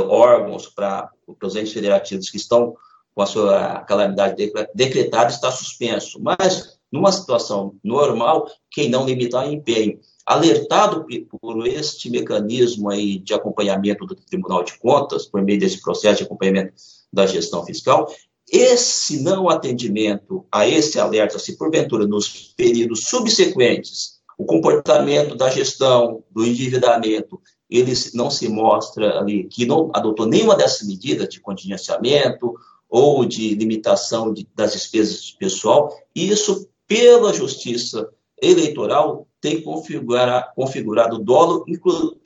órgãos, para os entes federativos que estão com a sua calamidade decretada, está suspenso. Mas numa situação normal, quem não limitar empenho. Alertado por este mecanismo aí de acompanhamento do Tribunal de Contas, por meio desse processo de acompanhamento da gestão fiscal, esse não atendimento a esse alerta, se porventura nos períodos subsequentes, o comportamento da gestão, do endividamento, ele não se mostra ali, que não adotou nenhuma dessas medidas de contingenciamento ou de limitação de, das despesas de pessoal, e isso pela Justiça Eleitoral, tem configura, configurado o dolo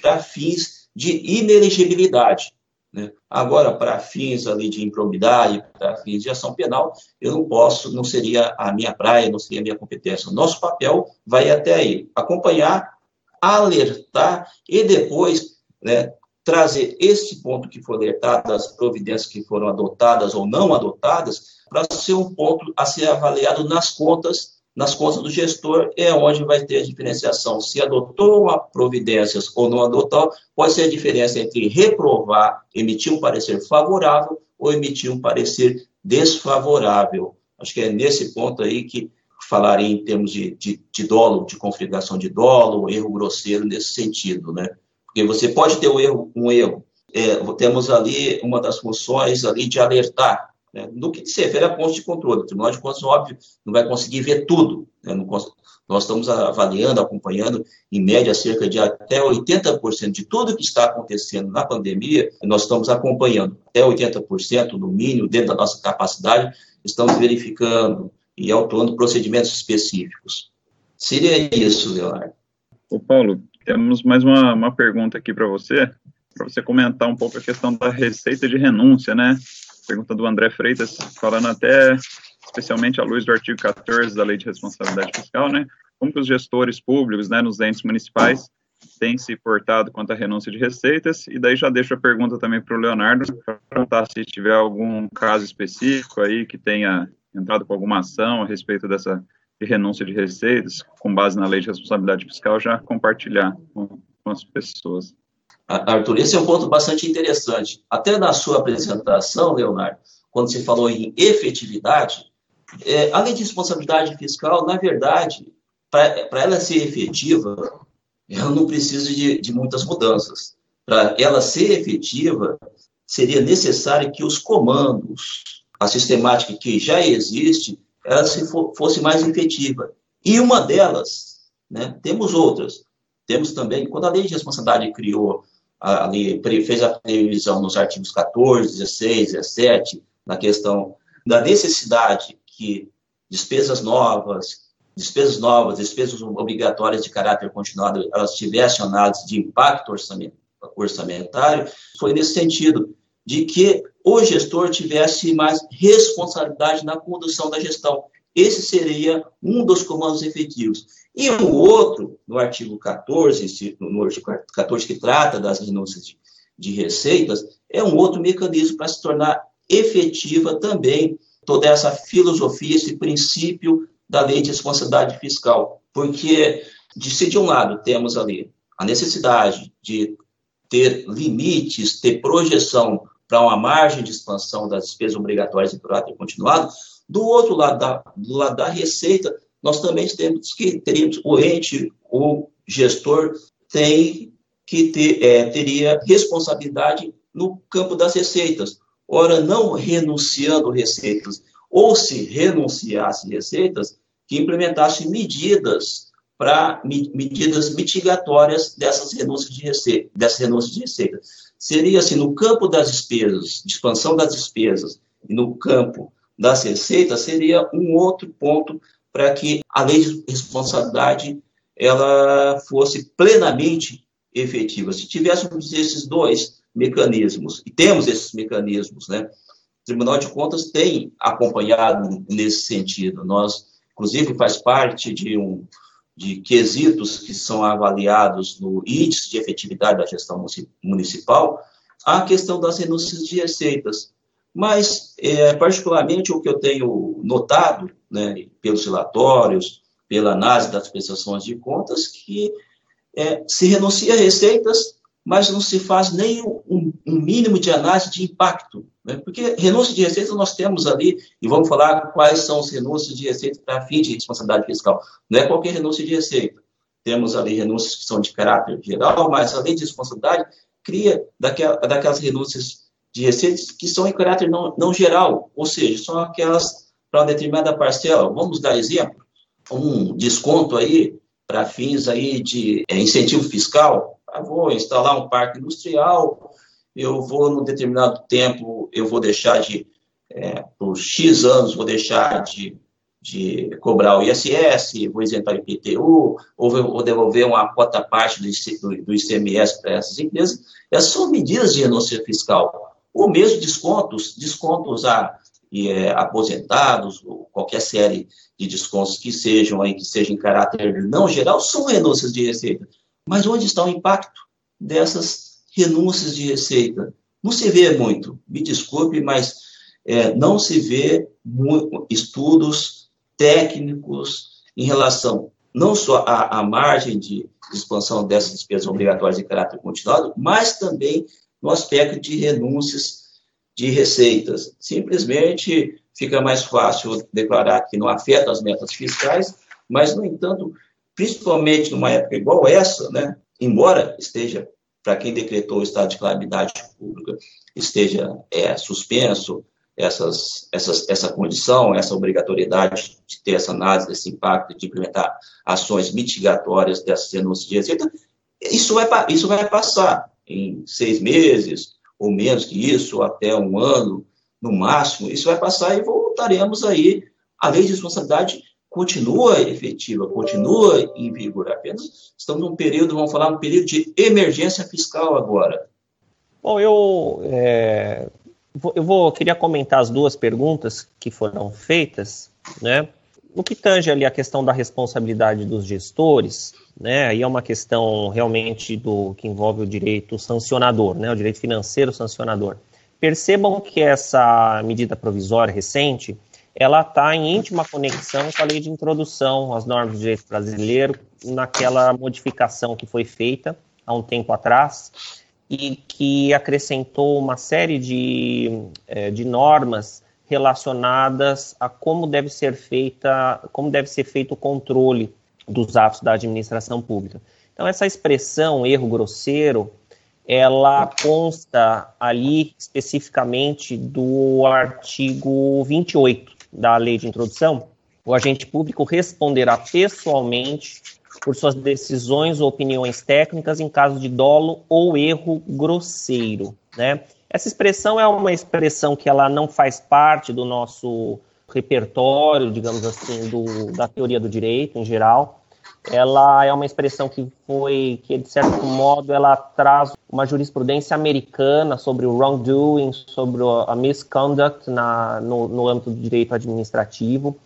para fins de inelegibilidade. Né? Agora, para fins ali de improbidade, para fins de ação penal, eu não posso, não seria a minha praia, não seria a minha competência. Nosso papel vai até aí, acompanhar, alertar e depois né, trazer esse ponto que foi alertado, as providências que foram adotadas ou não adotadas, para ser um ponto a ser avaliado nas contas, nas contas do gestor, é onde vai ter a diferenciação. Se adotou a providências ou não adotou, pode ser a diferença entre reprovar, emitir um parecer favorável ou emitir um parecer desfavorável. Acho que é nesse ponto aí que falaria em termos de, de, de dolo, de configuração de dolo, erro grosseiro nesse sentido, né? Porque você pode ter um erro, um erro. É, temos ali uma das funções ali de alertar Né? No que se refere a pontos de controle, o Tribunal de Contas, óbvio, não vai conseguir ver tudo. Né? nós estamos avaliando, acompanhando, em média, cerca de até 80% de tudo que está acontecendo na pandemia, nós estamos acompanhando. Até 80%, no mínimo, dentro da nossa capacidade, estamos verificando e autuando procedimentos específicos. Seria isso, Leonardo. Ô Paulo, temos mais uma, uma pergunta aqui para você, para você comentar um pouco a questão da receita de renúncia, né? pergunta do André Freitas, falando até especialmente à luz do artigo 14 da Lei de Responsabilidade Fiscal, né? Como que os gestores públicos, né, nos entes municipais, têm se portado quanto à renúncia de receitas, e daí já deixo a pergunta também para o Leonardo, para perguntar se tiver algum caso específico aí que tenha entrado com alguma ação a respeito dessa de renúncia de receitas, com base na lei de responsabilidade fiscal, já compartilhar com, com as pessoas. Arthur, esse é um ponto bastante interessante. Até na sua apresentação, Leonardo, quando você falou em efetividade, é, a lei de responsabilidade fiscal, na verdade, para ela ser efetiva, ela não precisa de, de muitas mudanças. Para ela ser efetiva, seria necessário que os comandos, a sistemática que já existe, ela se for, fosse mais efetiva. E uma delas, né, temos outras. Temos também, quando a lei de responsabilidade criou ali fez a previsão nos artigos 14, 16, 17, na questão da necessidade que despesas novas, despesas novas, despesas obrigatórias de caráter continuado, elas tivessem análise de impacto orçamentário, foi nesse sentido, de que o gestor tivesse mais responsabilidade na condução da gestão. Esse seria um dos comandos efetivos. E o outro, no artigo 14, no artigo 14 que trata das renúncias de, de receitas, é um outro mecanismo para se tornar efetiva também toda essa filosofia, esse princípio da lei de responsabilidade fiscal. Porque, de se de um lado temos ali a necessidade de ter limites, ter projeção para uma margem de expansão das despesas obrigatórias em caráter continuado, do outro lado da, do lado da receita, nós também temos que teríamos o ente, o gestor tem que ter, é, teria responsabilidade no campo das receitas. Ora, não renunciando receitas, ou se renunciasse receitas, que implementasse medidas para medidas mitigatórias dessas renúncias de receita, dessas renúncias de receita. Seria assim, no campo das despesas, de expansão das despesas, e no campo das receitas, seria um outro ponto para que a lei de responsabilidade ela fosse plenamente efetiva. Se tivéssemos esses dois mecanismos, e temos esses mecanismos, né? O Tribunal de Contas tem acompanhado nesse sentido. Nós, inclusive, faz parte de um de quesitos que são avaliados no índice de efetividade da gestão municipal, a questão das renúncias de receitas. Mas, é, particularmente, o que eu tenho notado, né, pelos relatórios, pela análise das prestações de contas, que é, se renuncia a receitas, mas não se faz nem um, um mínimo de análise de impacto. Né? Porque renúncia de receitas nós temos ali, e vamos falar quais são os renúncias de receitas para fim de responsabilidade fiscal. Não é qualquer renúncia de receita. Temos ali renúncias que são de caráter geral, mas a lei de responsabilidade cria daquela, daquelas renúncias de receitas que são em caráter não, não geral, ou seja, são aquelas para uma determinada parcela. Vamos dar exemplo, um desconto aí para fins aí de é, incentivo fiscal. Ah, vou instalar um parque industrial, eu vou, no determinado tempo, eu vou deixar de, é, por X anos, vou deixar de, de cobrar o ISS, vou isentar o IPTU, ou vou devolver uma cota parte do, do ICMS para essas empresas. Essas são medidas de renúncia fiscal ou mesmo descontos, descontos a e, é, aposentados, ou qualquer série de descontos que sejam aí, que sejam em caráter não geral, são renúncias de receita. Mas onde está o impacto dessas renúncias de receita? Não se vê muito, me desculpe, mas é, não se vê muito, estudos técnicos em relação não só à, à margem de expansão dessas despesas obrigatórias em caráter continuado, mas também no aspecto de renúncias de receitas. Simplesmente fica mais fácil declarar que não afeta as metas fiscais, mas, no entanto, principalmente numa época igual essa, né, embora esteja, para quem decretou o estado de calamidade pública, esteja é, suspenso, essas, essas, essa condição, essa obrigatoriedade de ter essa análise desse impacto, de implementar ações mitigatórias dessas denúncias de receita, isso vai, isso vai passar em seis meses, ou menos que isso, até um ano, no máximo, isso vai passar e voltaremos aí. A lei de responsabilidade continua efetiva, continua em vigor. Apenas estamos num período, vamos falar, um período de emergência fiscal agora. Bom, eu é, eu vou queria comentar as duas perguntas que foram feitas, né? No que tange ali a questão da responsabilidade dos gestores, né? Aí é uma questão realmente do que envolve o direito sancionador, né? O direito financeiro sancionador. Percebam que essa medida provisória recente, ela está em íntima conexão com a lei de introdução às normas do direito brasileiro, naquela modificação que foi feita há um tempo atrás, e que acrescentou uma série de, é, de normas relacionadas a como deve ser feita, como deve ser feito o controle dos atos da administração pública. Então essa expressão erro grosseiro, ela consta ali especificamente do artigo 28 da Lei de Introdução. O agente público responderá pessoalmente por suas decisões ou opiniões técnicas em caso de dolo ou erro grosseiro, né? Essa expressão é uma expressão que ela não faz parte do nosso repertório, digamos assim, do, da teoria do direito em geral. Ela é uma expressão que foi, que de certo modo, ela traz uma jurisprudência americana sobre o wrongdoing, sobre a misconduct na, no, no âmbito do direito administrativo.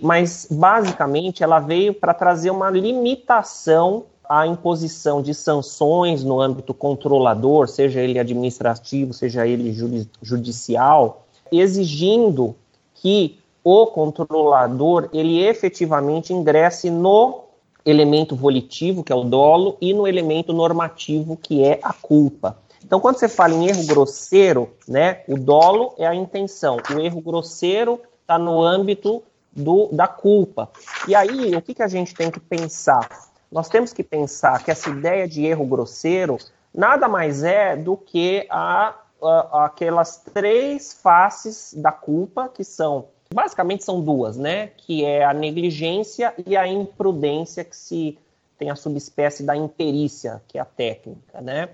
Mas basicamente ela veio para trazer uma limitação à imposição de sanções no âmbito controlador, seja ele administrativo, seja ele judicial, exigindo que o controlador ele efetivamente ingresse no elemento volitivo, que é o dolo, e no elemento normativo, que é a culpa. Então, quando você fala em erro grosseiro, né, o dolo é a intenção, o erro grosseiro está no âmbito do, da culpa. E aí, o que, que a gente tem que pensar? Nós temos que pensar que essa ideia de erro grosseiro nada mais é do que a, a, aquelas três faces da culpa, que são, basicamente são duas, né? Que é a negligência e a imprudência, que se tem a subespécie da imperícia, que é a técnica, né?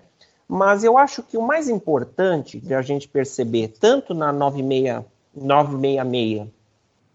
Mas eu acho que o mais importante de a gente perceber, tanto na 96, 966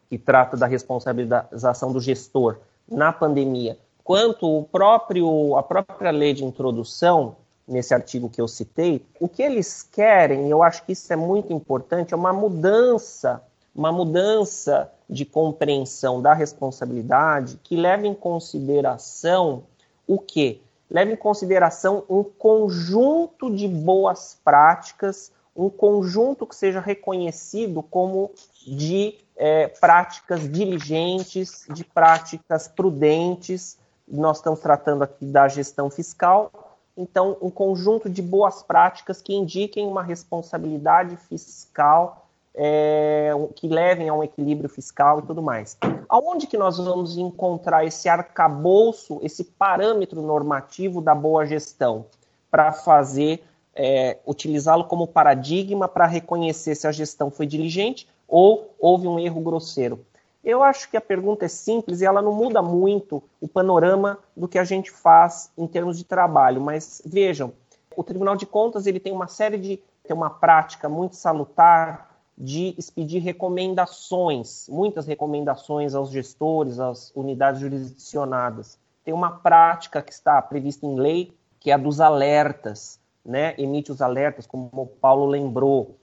que trata da responsabilização do gestor na pandemia, quanto o próprio, a própria lei de introdução, nesse artigo que eu citei, o que eles querem, eu acho que isso é muito importante, é uma mudança, uma mudança de compreensão da responsabilidade que leva em consideração o quê? Leva em consideração um conjunto de boas práticas, um conjunto que seja reconhecido como de é, práticas diligentes, de práticas prudentes. Nós estamos tratando aqui da gestão fiscal, então, um conjunto de boas práticas que indiquem uma responsabilidade fiscal, é, que levem a um equilíbrio fiscal e tudo mais. Aonde que nós vamos encontrar esse arcabouço, esse parâmetro normativo da boa gestão para fazer, é, utilizá-lo como paradigma para reconhecer se a gestão foi diligente ou houve um erro grosseiro? Eu acho que a pergunta é simples e ela não muda muito o panorama do que a gente faz em termos de trabalho, mas vejam, o Tribunal de Contas ele tem uma série de tem uma prática muito salutar de expedir recomendações, muitas recomendações aos gestores, às unidades jurisdicionadas. Tem uma prática que está prevista em lei, que é a dos alertas, né? Emite os alertas, como o Paulo lembrou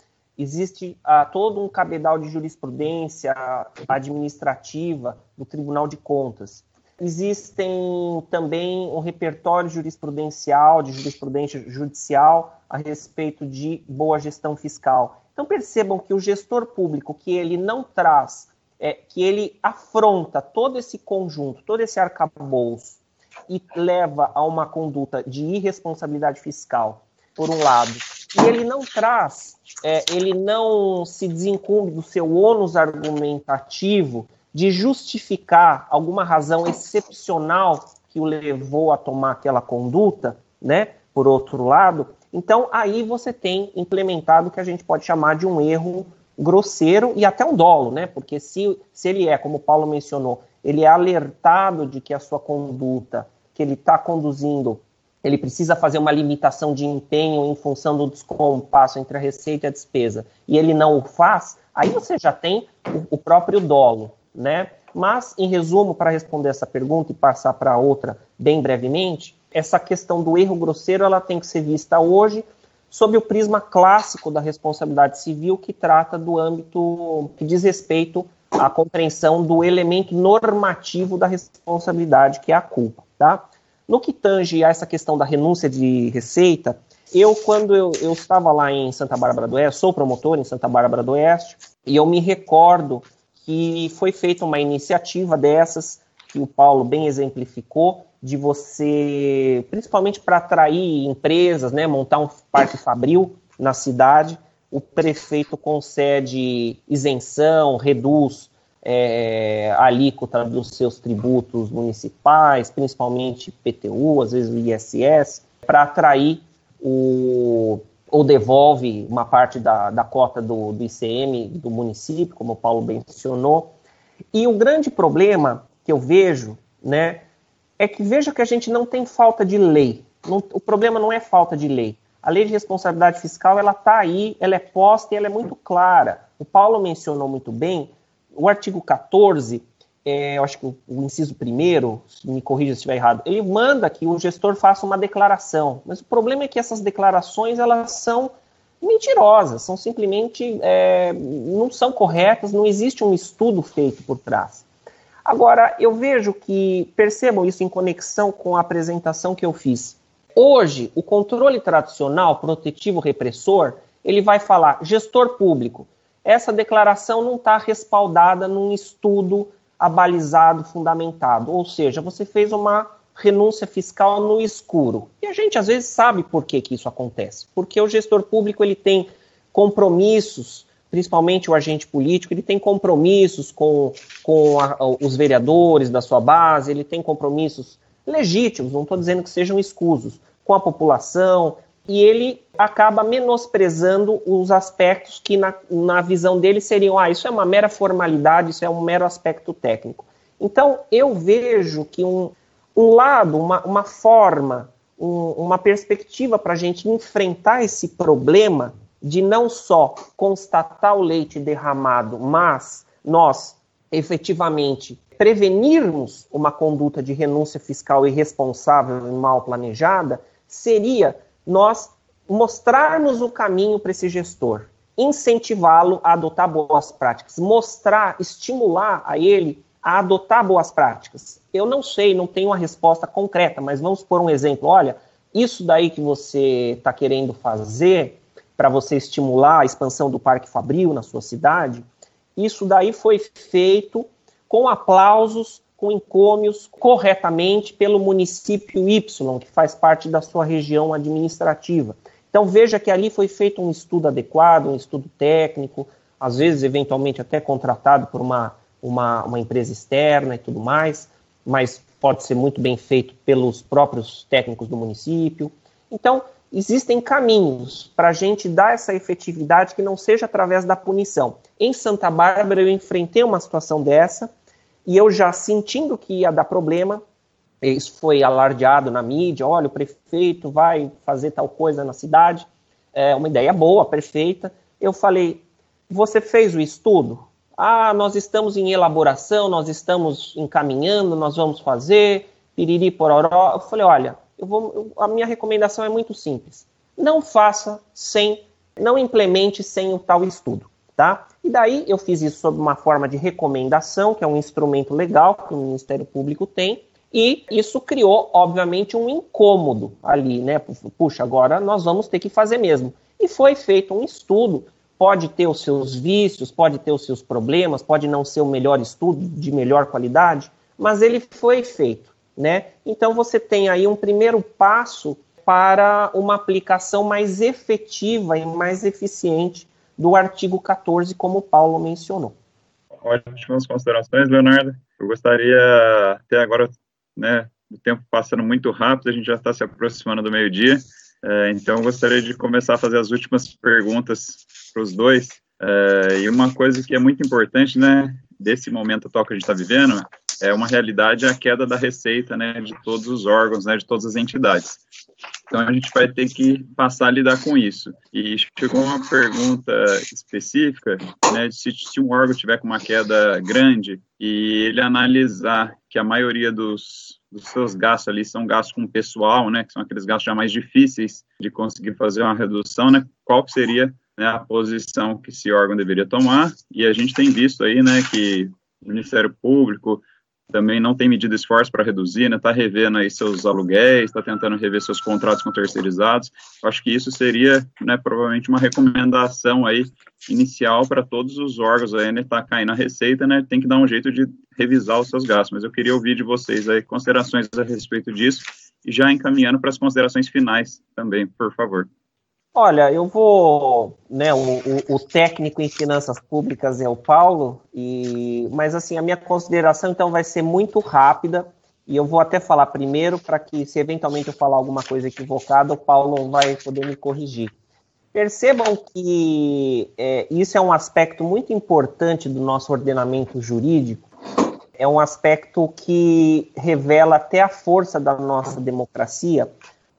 existe ah, todo um cabedal de jurisprudência administrativa do Tribunal de Contas. Existem também um repertório jurisprudencial, de jurisprudência judicial a respeito de boa gestão fiscal. Então percebam que o gestor público que ele não traz, é, que ele afronta todo esse conjunto, todo esse arcabouço e leva a uma conduta de irresponsabilidade fiscal, por um lado, e ele não traz, é, ele não se desincumbe do seu ônus argumentativo de justificar alguma razão excepcional que o levou a tomar aquela conduta, né? Por outro lado, então aí você tem implementado o que a gente pode chamar de um erro, grosseiro e até um dolo, né? Porque se, se ele é, como o Paulo mencionou, ele é alertado de que a sua conduta que ele está conduzindo, ele precisa fazer uma limitação de empenho em função do descompasso entre a receita e a despesa, e ele não o faz, aí você já tem o, o próprio dolo, né? Mas, em resumo, para responder essa pergunta e passar para outra bem brevemente, essa questão do erro grosseiro ela tem que ser vista hoje sob o prisma clássico da responsabilidade civil, que trata do âmbito que diz respeito à compreensão do elemento normativo da responsabilidade, que é a culpa. Tá? No que tange a essa questão da renúncia de receita, eu, quando eu, eu estava lá em Santa Bárbara do Oeste, sou promotor em Santa Bárbara do Oeste, e eu me recordo que foi feita uma iniciativa dessas, que o Paulo bem exemplificou, de você, principalmente para atrair empresas, né, montar um parque fabril na cidade, o prefeito concede isenção, reduz é, a alíquota dos seus tributos municipais, principalmente PTU, às vezes o ISS, para atrair o, ou devolve uma parte da, da cota do, do ICM do município, como o Paulo mencionou. E o grande problema que eu vejo, né, é que veja que a gente não tem falta de lei. Não, o problema não é falta de lei. A lei de responsabilidade fiscal ela está aí, ela é posta e ela é muito clara. O Paulo mencionou muito bem o artigo 14, é, eu acho que o, inciso primeiro, me corrija se estiver errado, ele manda que o gestor faça uma declaração. Mas o problema é que essas declarações elas são mentirosas, são simplesmente é, não são corretas, não existe um estudo feito por trás. Agora, eu vejo que, percebam isso em conexão com a apresentação que eu fiz. Hoje, o controle tradicional, protetivo repressor, ele vai falar, gestor público, essa declaração não está respaldada num estudo abalizado, fundamentado. Ou seja, você fez uma renúncia fiscal no escuro. E a gente às vezes sabe por que, que isso acontece. Porque o gestor público ele tem compromissos principalmente o agente político, ele tem compromissos com, com a, os vereadores da sua base, ele tem compromissos legítimos, não estou dizendo que sejam escusos, com a população, e ele acaba menosprezando os aspectos que, na, na visão dele, seriam: ah, isso é uma mera formalidade, isso é um mero aspecto técnico. Então, eu vejo que um, um lado, uma, uma forma, um, uma perspectiva para a gente enfrentar esse problema de não só constatar o leite derramado, mas nós efetivamente prevenirmos uma conduta de renúncia fiscal irresponsável e mal planejada, seria nós mostrarmos o caminho para esse gestor, incentivá-lo a adotar boas práticas, mostrar, estimular a ele a adotar boas práticas. Eu não sei, não tenho uma resposta concreta, mas vamos por um exemplo. Olha, isso daí que você está querendo fazer para você estimular a expansão do Parque Fabril na sua cidade, isso daí foi feito com aplausos, com encômios, corretamente pelo município Y, que faz parte da sua região administrativa. Então veja que ali foi feito um estudo adequado, um estudo técnico, às vezes eventualmente até contratado por uma, uma, uma empresa externa e tudo mais, mas pode ser muito bem feito pelos próprios técnicos do município. Então, existem caminhos para a gente dar essa efetividade que não seja através da punição. Em Santa Bárbara, eu enfrentei uma situação dessa e eu já sentindo que ia dar problema, isso foi alardeado na mídia: olha, o prefeito vai fazer tal coisa na cidade, é uma ideia boa, perfeita. Eu falei: você fez o estudo? Ah, nós estamos em elaboração, nós estamos encaminhando, nós vamos fazer, piriri pororó. Eu falei: olha, eu vou, a minha recomendação é muito simples. Não faça sem, não implemente sem o tal estudo, tá? E daí eu fiz isso sob uma forma de recomendação, que é um instrumento legal que o Ministério Público tem, e isso criou, obviamente, um incômodo ali, né? Puxa, agora nós vamos ter que fazer mesmo. E foi feito um estudo, pode ter os seus vícios, pode ter os seus problemas, pode não ser o melhor estudo, de melhor qualidade, mas ele foi feito né? Então você tem aí um primeiro passo para uma aplicação mais efetiva e mais eficiente do artigo 14, como o Paulo mencionou. Ótimas considerações, Leonardo. Eu gostaria, até agora, né, o tempo passando muito rápido, a gente já está se aproximando do meio-dia, é, então eu gostaria de começar a fazer as últimas perguntas para os dois. É, e uma coisa que é muito importante, né, desse momento atual que a gente está vivendo, é uma realidade a queda da receita, né, de todos os órgãos, né, de todas as entidades. Então a gente vai ter que passar a lidar com isso. E chegou uma pergunta específica, né, se, se um órgão tiver com uma queda grande e ele analisar que a maioria dos, dos seus gastos ali são gastos com pessoal, né, que são aqueles gastos já mais difíceis de conseguir fazer uma redução, né, qual seria né, a posição que esse órgão deveria tomar? E a gente tem visto aí, né, que o Ministério Público, também não tem medido esforço para reduzir, né? Está revendo aí seus aluguéis, está tentando rever seus contratos com terceirizados. Acho que isso seria, né, provavelmente uma recomendação aí inicial para todos os órgãos aí, né? Está caindo a receita, né? Tem que dar um jeito de revisar os seus gastos. Mas eu queria ouvir de vocês aí considerações a respeito disso e já encaminhando para as considerações finais também, por favor. Olha, eu vou, né, o, o, técnico em finanças públicas é o Paulo, e, mas assim, a minha consideração então vai ser muito rápida, e eu vou até falar primeiro para que se eventualmente eu falar alguma coisa equivocada, o Paulo vai poder me corrigir. Percebam que é, isso é um aspecto muito importante do nosso ordenamento jurídico, é um aspecto que revela até a força da nossa democracia.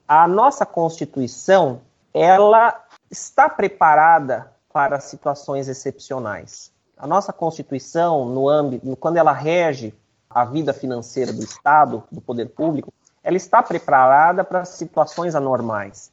A nossa Constituição, ela está preparada para situações excepcionais. A nossa Constituição, no âmbito, quando ela rege a vida financeira do Estado, do poder público, ela está preparada para situações anormais.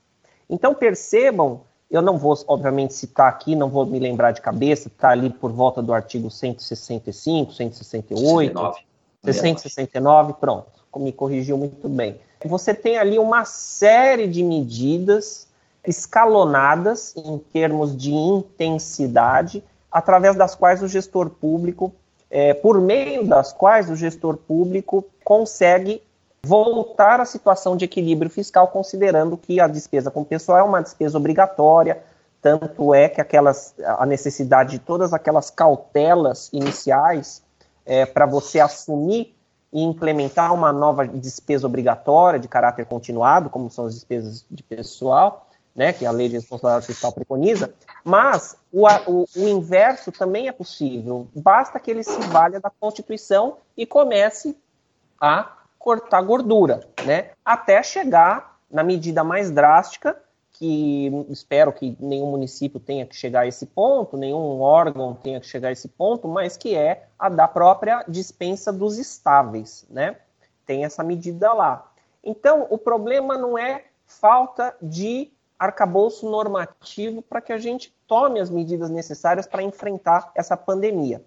Então percebam, eu não vou, obviamente, citar aqui, não vou me lembrar de cabeça, está ali por volta do artigo 165, 168, 69. 169, pronto, me corrigiu muito bem. Você tem ali uma série de medidas escalonadas em termos de intensidade, através das quais o gestor público, é, por meio das quais o gestor público consegue voltar à situação de equilíbrio fiscal, considerando que a despesa com pessoal é uma despesa obrigatória, tanto é que aquelas, a necessidade de todas aquelas cautelas iniciais é, para você assumir e implementar uma nova despesa obrigatória de caráter continuado, como são as despesas de pessoal, né, que a lei de responsabilidade fiscal preconiza, mas o, o, o, inverso também é possível. Basta que ele se valha da Constituição e comece a cortar gordura, né, até chegar na medida mais drástica, que espero que nenhum município tenha que chegar a esse ponto, nenhum órgão tenha que chegar a esse ponto, mas que é a da própria dispensa dos estáveis, né? Tem essa medida lá. Então, o problema não é falta de arcabouço normativo para que a gente tome as medidas necessárias para enfrentar essa pandemia.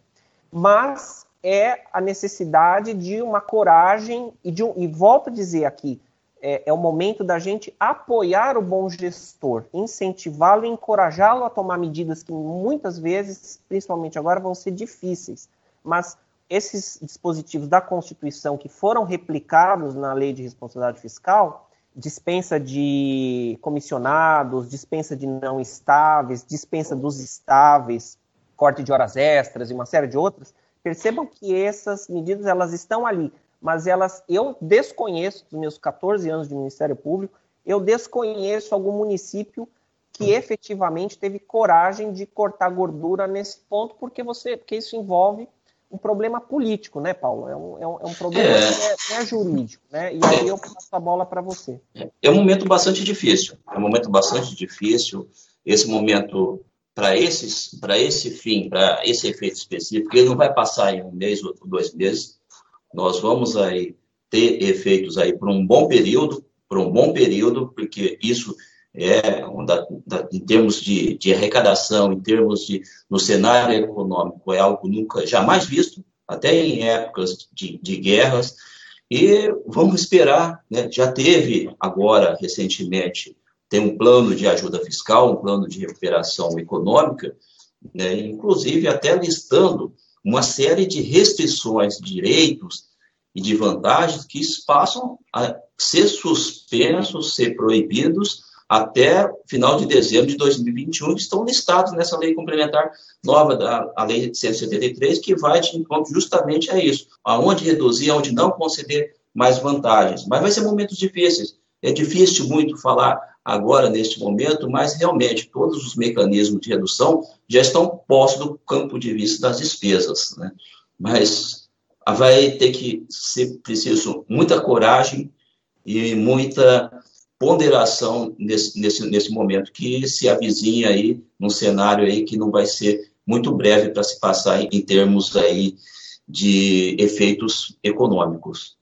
Mas é a necessidade de uma coragem e, de um, e volto a dizer aqui, é, é o momento da gente apoiar o bom gestor, incentivá-lo e encorajá-lo a tomar medidas que muitas vezes, principalmente agora, vão ser difíceis. Mas esses dispositivos da Constituição que foram replicados na Lei de Responsabilidade Fiscal, dispensa de comissionados, dispensa de não estáveis, dispensa dos estáveis, corte de horas extras e uma série de outras, percebam que essas medidas elas estão ali, mas elas eu desconheço dos meus 14 anos de Ministério Público, eu desconheço algum município que efetivamente teve coragem de cortar gordura nesse ponto, porque você, porque isso envolve um problema político, né, Paulo? É um, é um, é um problema é. que é, é, jurídico, né? E aí eu passo a bola para você. É um momento bastante difícil. É um momento bastante difícil. Esse momento, para esses, para esse fim, para esse efeito específico, ele não vai passar em um mês ou dois meses. Nós vamos aí ter efeitos aí por um bom período, por um bom período, porque isso é, da, da, em termos de, de, arrecadação, em termos de, no cenário econômico, é algo nunca, jamais visto, até em épocas de, de guerras, e vamos esperar, né, já teve agora, recentemente, tem um plano de ajuda fiscal, um plano de recuperação econômica, né, inclusive até listando uma série de restrições, direitos e de vantagens que passam a ser suspensos, ser proibidos, até final de dezembro de 2021, que estão listados nessa lei complementar nova, da, a lei 173, que vai de encontro justamente a isso, aonde reduzir, aonde não conceder mais vantagens. Mas vai ser momentos difíceis, É difícil muito falar agora, neste momento, mas realmente todos os mecanismos de redução já estão postos do campo de vista das despesas. Né? Mas vai ter que ser preciso muita coragem e muita ponderação nesse, nesse, nesse momento que se avizinha aí num cenário aí que não vai ser muito breve para se passar em termos aí de efeitos econômicos.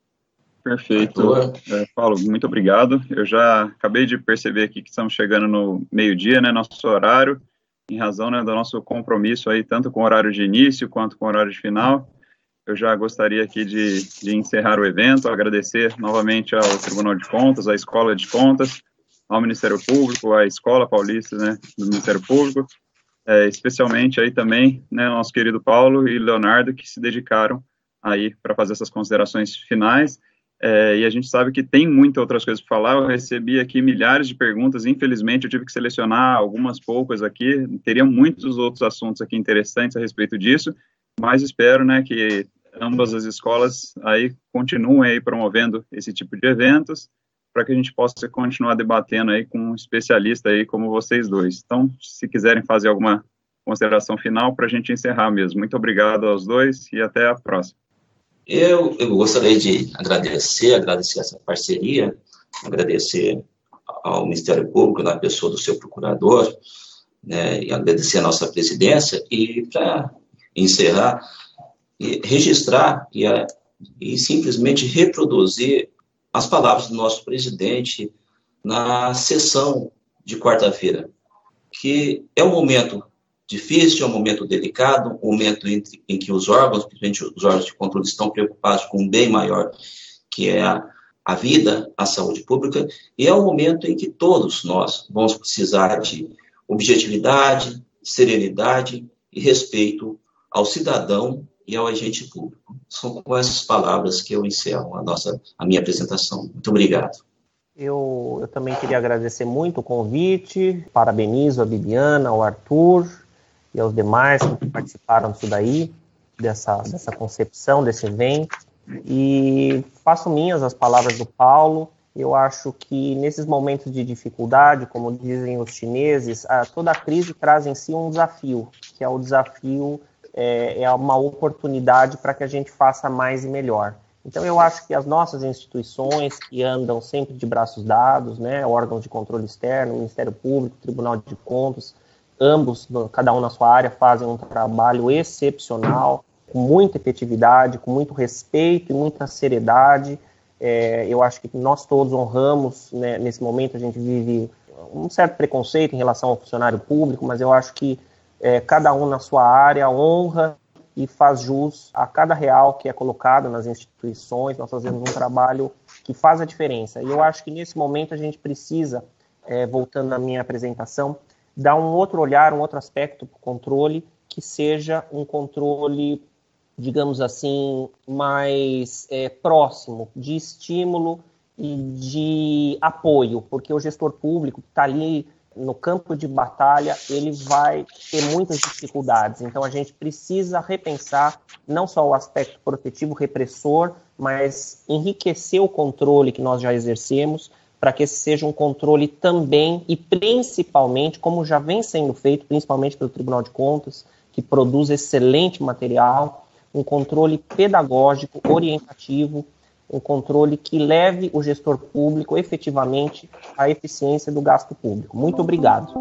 Perfeito. É, Paulo, muito obrigado. Eu já acabei de perceber aqui que estamos chegando no meio-dia, né, nosso horário, em razão né, do nosso compromisso aí, tanto com o horário de início quanto com o horário de final. Eu já gostaria aqui de, de encerrar o evento, agradecer novamente ao Tribunal de Contas, à Escola de Contas, ao Ministério Público, à Escola Paulista né, do Ministério Público, é, especialmente aí também, né, nosso querido Paulo e Leonardo, que se dedicaram aí para fazer essas considerações finais é, e a gente sabe que tem muitas outras coisas para falar. Eu recebi aqui milhares de perguntas, infelizmente eu tive que selecionar algumas poucas aqui. Teria muitos outros assuntos aqui interessantes a respeito disso, mas espero, né, que ambas as escolas aí continuem aí promovendo esse tipo de eventos para que a gente possa continuar debatendo aí com um especialista aí como vocês dois. Então, se quiserem fazer alguma consideração final para a gente encerrar mesmo. Muito obrigado aos dois e até a próxima. Eu, eu gostaria de agradecer, agradecer essa parceria, agradecer ao Ministério Público, na pessoa do seu procurador, né, e agradecer a nossa presidência, e para encerrar, registrar e, e simplesmente reproduzir as palavras do nosso presidente na sessão de quarta-feira, que é um momento difícil, é um momento delicado, um momento em, em que os órgãos, principalmente os órgãos de controle, estão preocupados com um bem maior, que é a, a vida, a saúde pública, e é um momento em que todos nós vamos precisar de objetividade, serenidade e respeito ao cidadão e ao agente público. São com essas palavras que eu encerro a, nossa, a minha apresentação. Muito obrigado. Eu, eu também queria agradecer muito o convite, parabenizo a Bibiana, ao Arthur, e aos demais que participaram disso daí, dessa, dessa concepção desse evento. E faço minhas as palavras do Paulo. Eu acho que nesses momentos de dificuldade, como dizem os chineses, a, toda crise traz em si um desafio, que é o desafio, é, é uma oportunidade para que a gente faça mais e melhor. Então, eu acho que as nossas instituições, que andam sempre de braços dados, né, órgãos de controle externo, Ministério Público, Tribunal de Contas, ambos, cada um na sua área, fazem um trabalho excepcional, com muita efetividade, com muito respeito e muita seriedade. É, eu acho que nós todos honramos, né, nesse momento a gente vive um certo preconceito em relação ao funcionário público, mas eu acho que é, cada um na sua área honra e faz jus a cada real que é colocado nas instituições. Nós fazemos um trabalho que faz a diferença. E eu acho que nesse momento a gente precisa, é, voltando à minha apresentação, dar um outro olhar, um outro aspecto para o controle, que seja um controle, digamos assim, mais é, próximo, de estímulo e de apoio, porque o gestor público está ali no campo de batalha, ele vai ter muitas dificuldades. Então, a gente precisa repensar não só o aspecto protetivo, repressor, mas enriquecer o controle que nós já exercemos para que esse seja um controle também e principalmente, como já vem sendo feito, principalmente pelo Tribunal de Contas, que produz excelente material, um controle pedagógico, orientativo, um controle que leve o gestor público efetivamente à eficiência do gasto público. Muito obrigado.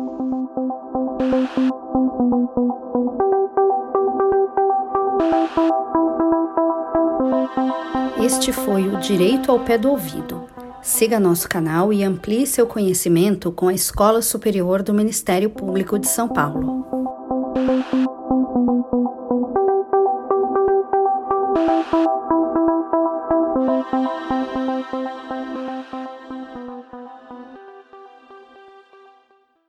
Este foi o Direito ao Pé do Ouvido Siga nosso canal e amplie seu conhecimento com a Escola Superior do Ministério Público de São Paulo.